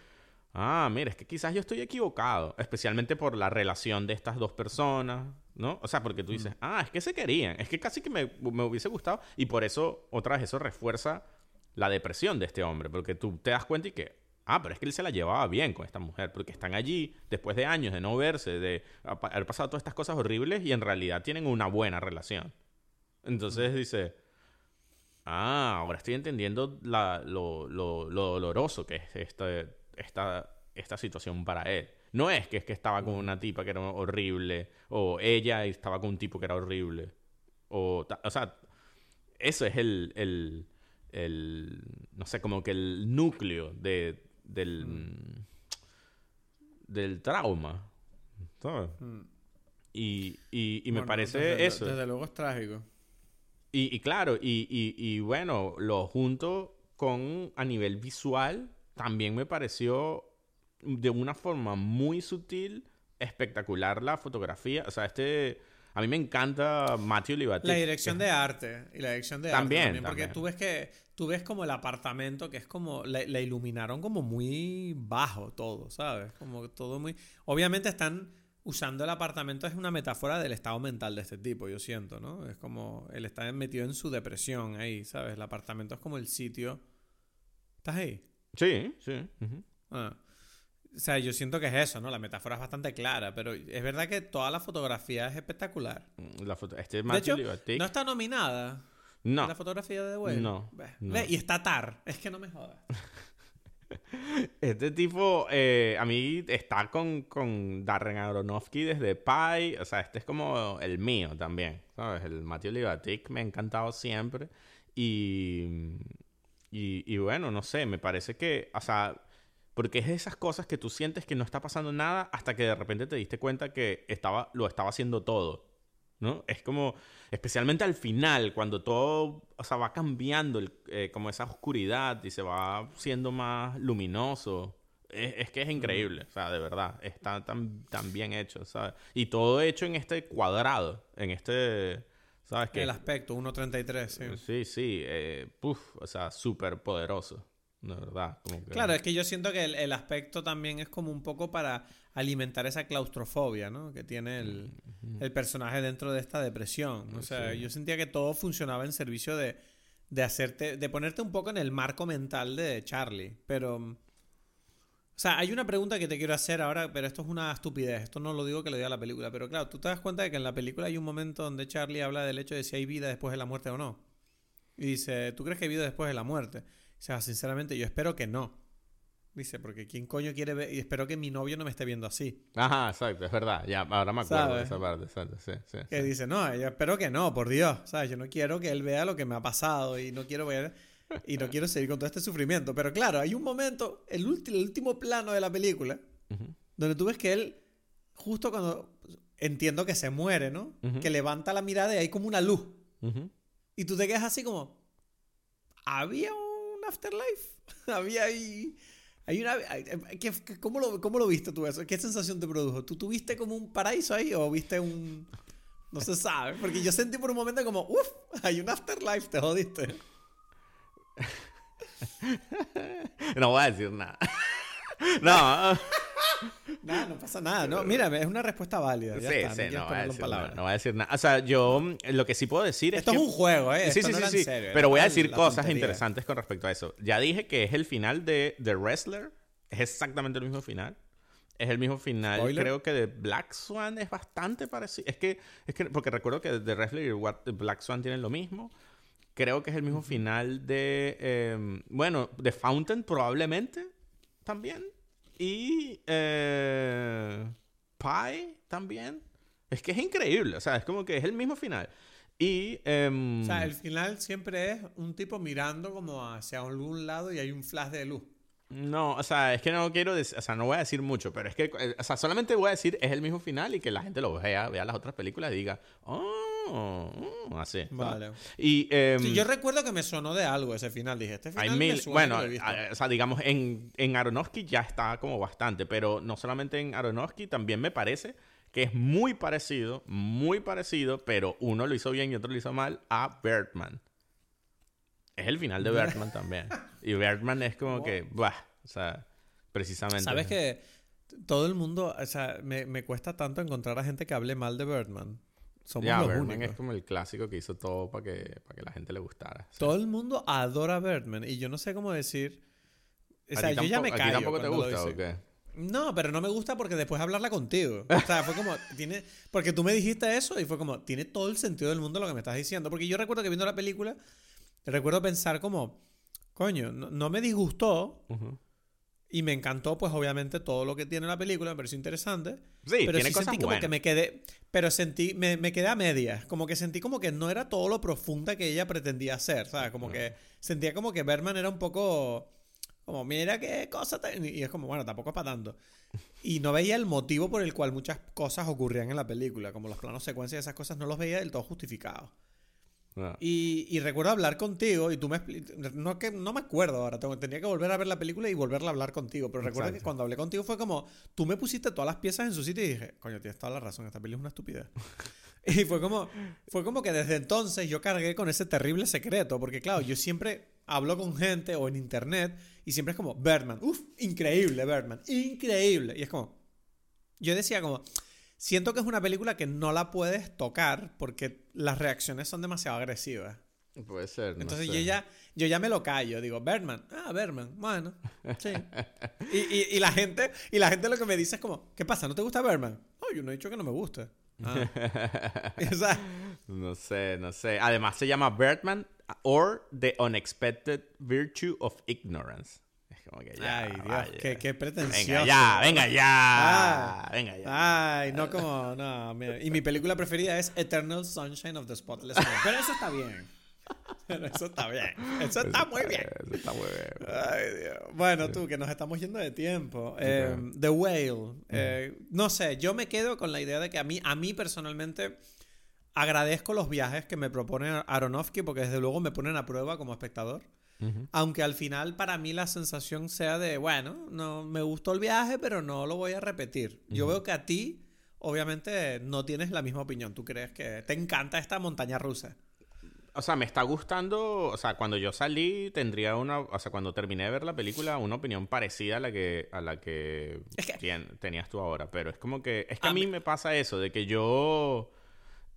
ah, mira, es que quizás yo estoy equivocado, especialmente por la relación de estas dos personas, ¿no? O sea, porque tú dices, ah, es que se querían, es que casi que me, me hubiese gustado y por eso, otra vez, eso refuerza la depresión de este hombre, porque tú te das cuenta y que, ah, pero es que él se la llevaba bien con esta mujer, porque están allí después de años de no verse, de haber pasado todas estas cosas horribles y en realidad tienen una buena relación. Entonces dice, ah, ahora estoy entendiendo la- lo, lo- lo doloroso que es este- esta, esta situación para él. No es que es que estaba con una tipa que era horrible, o ella estaba con un tipo que era horrible. O, o sea, eso es el, el, el- no sé, como que el núcleo de, del, del trauma. ¿sabes? Mm. Y, y, y me Bueno, parece desde- eso. Desde luego es trágico. Y, y claro, y, y- y bueno, lo junto con a nivel visual, también me pareció de una forma muy sutil, espectacular la fotografía. O sea, este, a mí me encanta Matthew Libatic. La dirección de arte. Y la dirección de También, arte también. Porque también. tú ves que tú ves como el apartamento que es como. La, la iluminaron como muy bajo todo, ¿sabes? Como todo muy. Obviamente están usando el apartamento, es una metáfora del estado mental de este tipo, yo siento, ¿no? Es como. Él está metido en su depresión ahí, ¿sabes? El apartamento es como el sitio. ¿Estás ahí? Sí, sí. Ah. O sea, yo siento que es eso, ¿no? La metáfora es bastante clara, pero es verdad que toda la fotografía es espectacular. La foto- este De Matthew hecho, Libatic- no está nominada. no. La fotografía de The Whale. No, Ve, no. ve, y está Tar. Es que no me jodas. Este tipo, eh, a mí está con, con Darren Aronofsky desde Pi. O sea, este es como el mío también, ¿sabes? El Matthew Libatic me ha encantado siempre. Y, y, y bueno, no sé, me parece que, o sea, porque es de esas cosas que tú sientes que no está pasando nada hasta que de repente te diste cuenta que estaba, lo estaba haciendo todo. ¿No? Es como, especialmente al final, cuando todo, o sea, va cambiando el- eh, como esa oscuridad y se va siendo más luminoso. Es, es que es increíble, o sea, de verdad, está tan, tan bien hecho, ¿sabes? Y todo hecho en este cuadrado, en este, ¿sabes qué? El aspecto, 1.33, sí. Sí, sí, eh, puf, o sea, súper poderoso, de verdad. como que- Claro, es que yo siento que el, el aspecto también es como un poco para alimentar esa claustrofobia, ¿no? Que tiene el, el personaje dentro de esta depresión. O sea, Sí. yo sentía que todo funcionaba en servicio de, de hacerte, de ponerte un poco en el marco mental de Charlie. Pero, o sea, hay una pregunta que te quiero hacer ahora, pero esto es una estupidez. Esto no lo digo que lo diga la película, pero claro, tú te das cuenta de que en la película hay un momento donde Charlie habla del hecho de si hay vida después de la muerte o no. Y dice, ¿tú crees que hay vida después de la muerte? O sea, sinceramente, yo espero que no. Dice, porque ¿quién coño quiere ver? Y espero que mi novio no me esté viendo así. Ajá, exacto, es verdad, ya, ahora me acuerdo de esa parte, exacto, sí, sí. Que sí. dice, no, yo espero que no, por Dios. ¿Sabes? Yo no quiero que él vea lo que me ha pasado y no quiero ver. Y no quiero seguir con todo este sufrimiento. Pero claro, hay un momento, el, el último plano de la película, Ujú. donde tú ves que él, justo cuando entiendo que se muere, ¿no? Ujú. Que levanta la mirada y hay como una luz. Ujú. Y tú te quedas así como. ¿Había un afterlife? ¿Había ahí.? Hay una, ¿qué- qué- cómo, lo, ¿Cómo lo viste tú eso? ¿Qué sensación te produjo? ¿Tú tuviste como un paraíso ahí o viste un.? No se sabe. Porque yo sentí por un momento como. ¡Uf! Hay un afterlife, te jodiste. No voy a decir nada. no. Nada, no pasa nada. No, mira, es una respuesta válida. Ya sí, está, sí, no, no, voy decir no voy a decir nada. O sea, yo lo que sí puedo decir Esto es es que... un juego, ¿eh? Sí, Esto sí, sí, era sí. en serio, Pero voy a decir cosas interesantes con respecto a eso. Ya dije que es el final de The Wrestler. Es exactamente el mismo final. Es el mismo final. Spoiler. Creo que de Black Swan es bastante parecido. Es que, es que, porque recuerdo que The Wrestler y Black Swan tienen lo mismo. Creo que es el mismo final de. eh, bueno, The Fountain probablemente también. Y. Eh, Pie también. Es que es increíble. O sea, es como que es el mismo final. Y. em, O sea, el final siempre es un tipo mirando como hacia algún lado y hay un flash de luz. No, o sea, es que no quiero decir, o sea, no voy a decir mucho, pero es que, eh, o sea, solamente voy a decir es el mismo final y que la gente lo vea, vea las otras películas y diga, oh, mm, así. Vale. Y, em, Sí, yo recuerdo que me sonó de algo ese final. Dije, este final hay me mil, suena bueno, que lo he visto. a- o sea, digamos, en, en Aronofsky ya está como bastante, pero no solamente en Aronofsky, también me parece que es muy parecido, muy parecido, pero uno lo hizo bien y otro lo hizo mal a Birdman. Es el final de Birdman también. Y Birdman es como que, bah, o sea, precisamente. ¿Sabes que todo el mundo, o sea, me, me cuesta tanto encontrar a gente que hable mal de Birdman? Somos Ya, los Birdman únicos. es como el clásico que hizo todo para que, para que la gente le gustara. Sí. Todo el mundo adora Birdman y yo no sé cómo decir. O ¿A sea, yo ya me tampoco- ¿A callo ti tampoco te gusta o qué? No, pero no me gusta porque después hablarla contigo. O sea, fue como, tiene, porque tú me dijiste eso y fue como, tiene todo el sentido del mundo lo que me estás diciendo. Porque yo recuerdo que viendo la película, recuerdo pensar como, coño, no, no me disgustó Ujú. Y me encantó, pues obviamente todo lo que tiene la película, me pareció interesante. Sí, pero tiene sí cosas sentí como que me quedé, pero sentí, me, me quedé a medias, como que sentí como que no era todo lo profunda que ella pretendía hacer, ¿sabes? Como que sentía como que Berman era un poco, como, mira qué cosa, tan-", y es como, bueno, tampoco es para tanto. Y no veía el motivo por el cual muchas cosas ocurrían en la película, como los planos secuencias y esas cosas, no los veía del todo justificados. Ah. Y, y recuerdo hablar contigo y tú me no que no me acuerdo ahora, tengo- tenía que volver a ver la película y volverla a hablar contigo, pero recuerdo que cuando hablé contigo fue como tú me pusiste todas las piezas en su sitio y dije, coño, tienes toda la razón, esta peli es una estupidez. y fue como fue como que desde entonces yo cargué con ese terrible secreto, porque claro, yo siempre hablo con gente o en internet y siempre es como Birdman, uff, increíble Birdman, increíble, y es como yo decía como Siento que es una película que no la puedes tocar porque las reacciones son demasiado agresivas. Puede ser. no Entonces sé. yo ya, yo ya me lo callo. Digo, Birdman. Ah, Birdman. Bueno, sí. y, y, y la gente, y la gente lo que me dice es como, ¿qué pasa? ¿No te gusta Birdman? No, yo no he dicho que no me guste. Ah. No sé, no sé. Además se llama Birdman or The Unexpected Virtue of Ignorance. Es como que ya. ay, Dios, vaya. qué, qué pretencioso. Venga ya, venga ya. Ah. venga ya. Ay, no como, no, mira. Y mi película preferida es Eternal Sunshine of the Spotless Mind. Pero eso está bien. Pero eso está bien. Eso está muy bien. Eso está muy bien. Ay, Dios. Bueno, tú, que nos estamos yendo de tiempo. Eh, The Whale. eh, no sé, yo me quedo con la idea de que a mí, a mí personalmente agradezco los viajes que me propone Aronofsky porque desde luego me ponen a prueba como espectador. Aunque al final para mí la sensación sea de, bueno, no me gustó el viaje, pero no lo voy a repetir. Yo veo que a ti, obviamente, no tienes la misma opinión. Tú crees que te encanta esta montaña rusa. O sea, me está gustando. O sea, cuando yo salí, tendría una. O sea, cuando terminé de ver la película, una opinión parecida a la que, a la que, Es que- tenías tú ahora. Pero es como que. Es que A mí- me pasa eso, de que yo.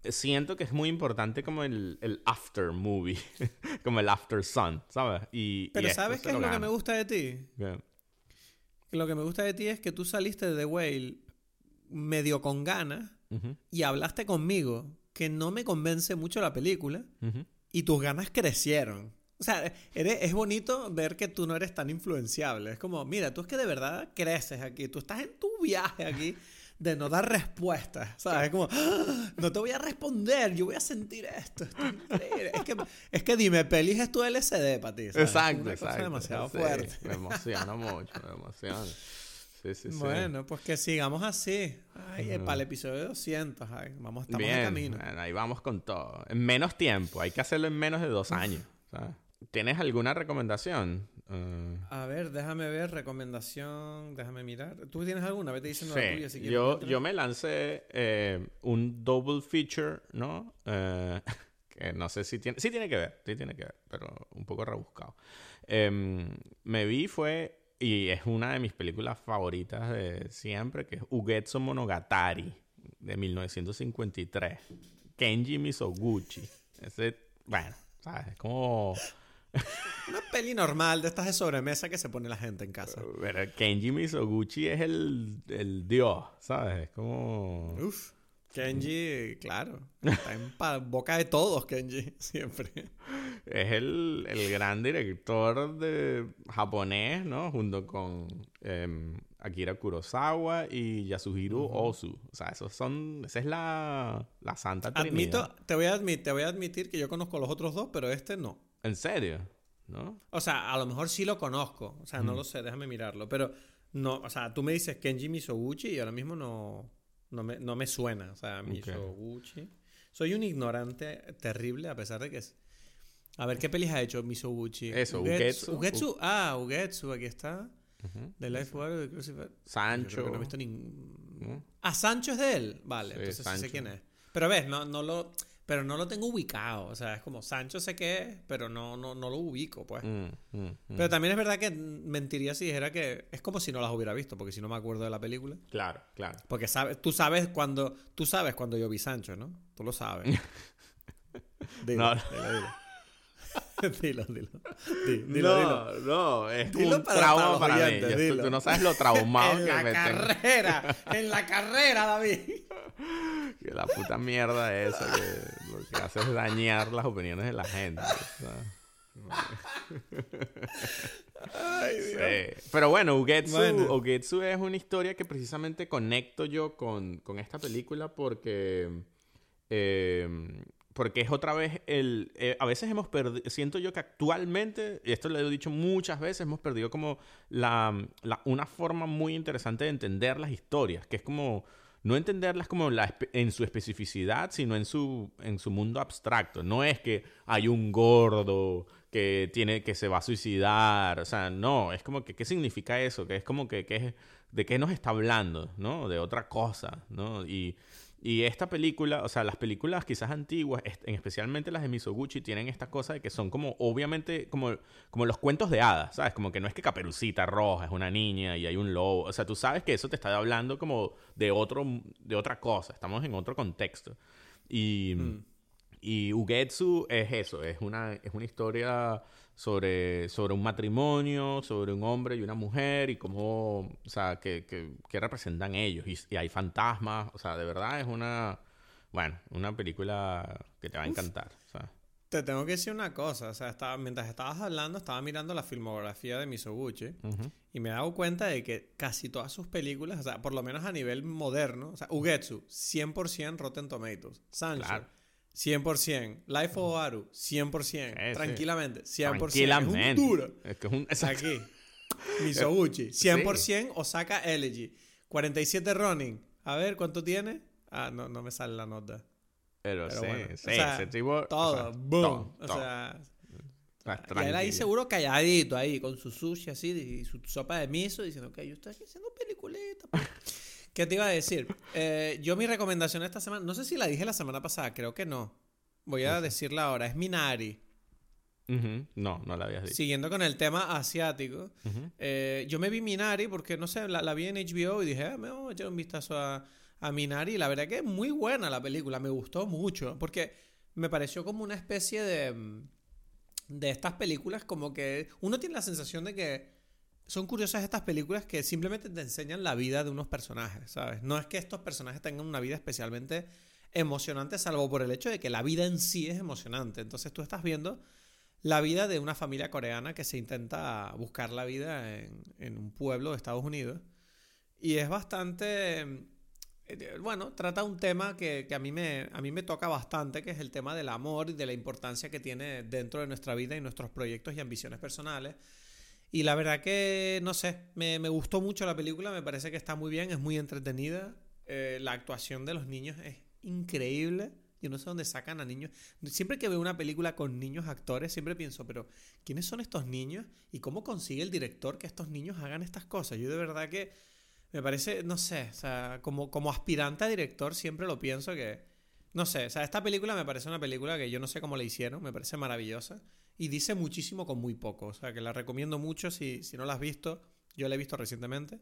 Siento que es muy importante como el, el after movie, como el after sun, ¿sabes? Y, y Pero esto ¿sabes qué es lo que gana. me gusta de ti? Lo que me gusta de ti es que tú saliste de The Whale medio con ganas Ujú, y hablaste conmigo que no me convence mucho la película ujú. y tus ganas crecieron. O sea, eres- es bonito ver que tú no eres tan influenciable. Es como, mira, tú es que de verdad creces aquí. Tú estás en tu viaje aquí de no dar respuestas. ¿Sabes? Es como, "Ah, no te voy a responder, yo voy a sentir esto. esto es, increíble". es, que, es que dime, pelis es tu LCD para ti. ¿sabes? Exacto, Una cosa exacto. demasiado sí, fuerte. Me emociona mucho, me emociona. Sí, sí, sí. Bueno, pues que sigamos así. Ay, para el episodio 200. ay, vamos, estamos Bien, de camino. bueno, ahí vamos con todo. En menos tiempo, hay que hacerlo en menos de dos años. ¿sabes? ¿Tienes alguna recomendación? Eh, A ver, déjame ver, recomendación, déjame mirar. ¿Tú tienes alguna? Vete diciendo la tuya si sí, quieres. yo, mientras. yo me lancé eh, un double feature, ¿no? Eh, que no sé si tiene... Sí tiene que ver, sí tiene que ver, pero un poco rebuscado. Em, me vi fue y es una de mis películas favoritas de siempre, que es Ugetsu Monogatari, de 1953. Kenji Misoguchi. Ese, bueno, ¿sabes? Es como... Una peli normal de estas de sobremesa que se pone la gente en casa. Pero Kenji Misoguchi es el, el dios, ¿sabes? Es como... Uf. Kenji, claro. Está en boca de todos, Kenji, siempre. Es el, el gran director de japonés, ¿no? Junto con em, Akira Kurosawa y Yasuhiro Ozu. O sea, esos son... Esa es la, la santa trinidad. Admito, te voy, a admitir, te voy a admitir que yo conozco los otros dos, pero este no. ¿En serio? ¿No? O sea, a lo mejor sí lo conozco. O sea, no lo sé, déjame mirarlo. Pero no, o sea, tú me dices Kenji Misoguchi y ahora mismo no, no, me, no me suena. O sea, Misoguchi. Soy un ignorante terrible a pesar de que es... A ver, ¿qué pelis ha hecho Misoguchi? Eso, Ugetsu. Ugetsu. Ugetsu. Ah, Ugetsu, aquí está. Ujú. The Life War de Crucifer. Sancho. no he visto ningún... ¿no? Ah, Sancho es de él. Vale, Sí, entonces sí sé quién es. Pero ves, no, no lo... Pero no lo tengo ubicado. O sea, es como Sancho sé qué es, pero no, no, no lo ubico, pues. Mm, mm, mm. Pero también es verdad que mentiría si dijera que es como si no las hubiera visto, porque si no me acuerdo de la película. Claro, claro. Porque sabes, tú sabes cuando, tú sabes cuando yo vi Sancho, ¿no? Tú lo sabes. Dilo, No. dilo. dilo, dilo. Di- dilo, dilo. no, no, es Dilo un para- trauma para mí. tú- dilo. Tú, no sabes lo traumado En que la me tengo. carrera, en la carrera, David. Que la puta mierda esa que lo que hace es dañar las opiniones de la gente. Ay, Dios. Sí. Pero bueno, Ugetsu, Bueno. Ugetsu es una historia que precisamente conecto yo con, con esta película porque... eh, porque es otra vez el... eh, a veces hemos perdido... Siento yo que actualmente, y esto lo he dicho muchas veces, hemos perdido como la, una forma muy interesante de entender las historias, que es como... No entenderlas como la en su especificidad, sino en su, en su mundo abstracto. No es que hay un gordo que tiene que se va a suicidar, o sea, no, es como que qué significa eso, que es como que, que de qué nos está hablando, ¿no? De otra cosa, ¿no? Y, y esta película, o sea, las películas quizás antiguas, especialmente las de Misoguchi, tienen esta cosa de que son como, obviamente, como, como los cuentos de hadas, ¿sabes? Como que no es que Caperucita Roja es una niña y hay un lobo, o sea, tú sabes que eso te está hablando como de, otro, de otra cosa, estamos en otro contexto. Y, y Ugetsu es eso, es una, es una historia sobre, sobre un matrimonio, sobre un hombre y una mujer y cómo, o sea, que, que, que representan ellos. Y, y hay fantasmas, o sea, de verdad es una, bueno, una película que te va a encantar. o sea. Te tengo que decir una cosa, o sea, estaba, mientras estabas hablando, estaba mirando la filmografía de Misoguchi Ujú. y me he dado cuenta de que casi todas sus películas, o sea, por lo menos a nivel moderno, o sea, Ugetsu, 100% Rotten Tomatoes, Sancho, Claro. 100%, Life of Aru, 100%, sí. tranquilamente, 100%, Tranquilamente. es un duro. Es que es un... exacto. Aquí, Misoguchi, 100% Osaka Elegy, 47 Running, a ver, ¿cuánto tiene? Ah, no, no me sale la nota. Pero, Pero sí, bueno, sí, o sea, ese tipo... o Todo, sea, boom. todo, o todo. O sea, y él ahí seguro calladito, ahí, con su sushi así, y su sopa de miso, diciendo que yo estoy haciendo peliculeta. Pues". ¿Qué te iba a decir? Eh, yo mi recomendación esta semana, no sé si la dije la semana pasada, creo que no. Voy a decirla ahora, es Minari. No, no la habías dicho. Siguiendo con el tema asiático, eh, yo me vi Minari porque, no sé, la, la vi en HBO y dije, ah, me voy a echar un vistazo a, a Minari. Y la verdad que es muy buena la película, me gustó mucho, porque me pareció como una especie de, mm, de estas películas, como que uno tiene la sensación de que son curiosas estas películas que simplemente te enseñan la vida de unos personajes, ¿sabes? No es que estos personajes tengan una vida especialmente emocionante, salvo por el hecho de que la vida en sí es emocionante. Entonces tú estás viendo la vida de una familia coreana que se intenta buscar la vida en, en un pueblo de Estados Unidos. Y es bastante... eh, Bueno, trata un tema que, que a, mí me, a mí me toca bastante, que es el tema del amor y de la importancia que tiene dentro de nuestra vida y nuestros proyectos y ambiciones personales. Y la verdad que, no sé, me, me gustó mucho la película, me parece que está muy bien, es muy entretenida. Eh, la actuación de los niños es increíble. Yo no sé dónde sacan a niños. Siempre que veo una película con niños actores, siempre pienso, pero ¿quiénes son estos niños? ¿Y cómo consigue el director que estos niños hagan estas cosas? Yo de verdad que me parece, no sé, o sea, como, como aspirante a director siempre lo pienso que, no sé, o sea, esta película me parece una película que yo no sé cómo la hicieron, me parece maravillosa y dice muchísimo con muy poco, o sea, que la recomiendo mucho si, si no la has visto, Yo la he visto recientemente.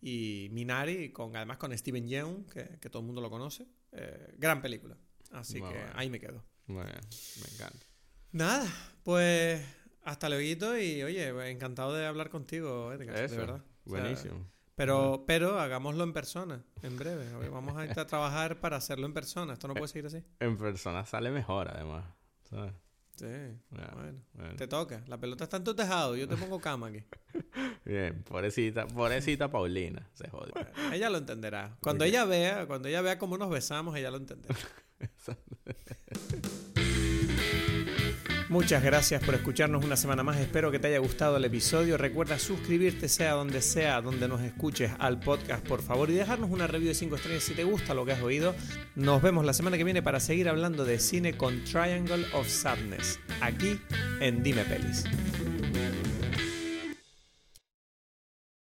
Y Minari, con, además con Steven Yeun, que, que todo el mundo lo conoce. Eh, gran película. Así que bueno. ahí me quedo. Bueno, me encanta. Nada, pues hasta luego y oye, encantado de hablar contigo, Edgar, de Eso, verdad. O sea, Buenísimo. pero, pero hagámolo en persona, en breve. A ver, Vamos a, a trabajar para hacerlo en persona. Esto no puede seguir así. En persona sale mejor, además. ¿sabes? Sí, Bueno, bueno. bueno. Te toca. La pelota está en tu tejado. Yo te pongo cama aquí. Bien, pobrecita, pobrecita Paulina. Se. Bueno, ella lo entenderá. Cuando ella vea, cuando ella vea cómo nos besamos, ella lo entenderá. Muchas gracias por escucharnos una semana más. Espero que te haya gustado el episodio. Recuerda suscribirte, sea donde sea, donde nos escuches al podcast, por favor, y dejarnos una review de 5 estrellas si te gusta lo que has oído. Nos vemos la semana que viene para seguir hablando de cine con Triangle of Sadness, aquí en Dime Pelis.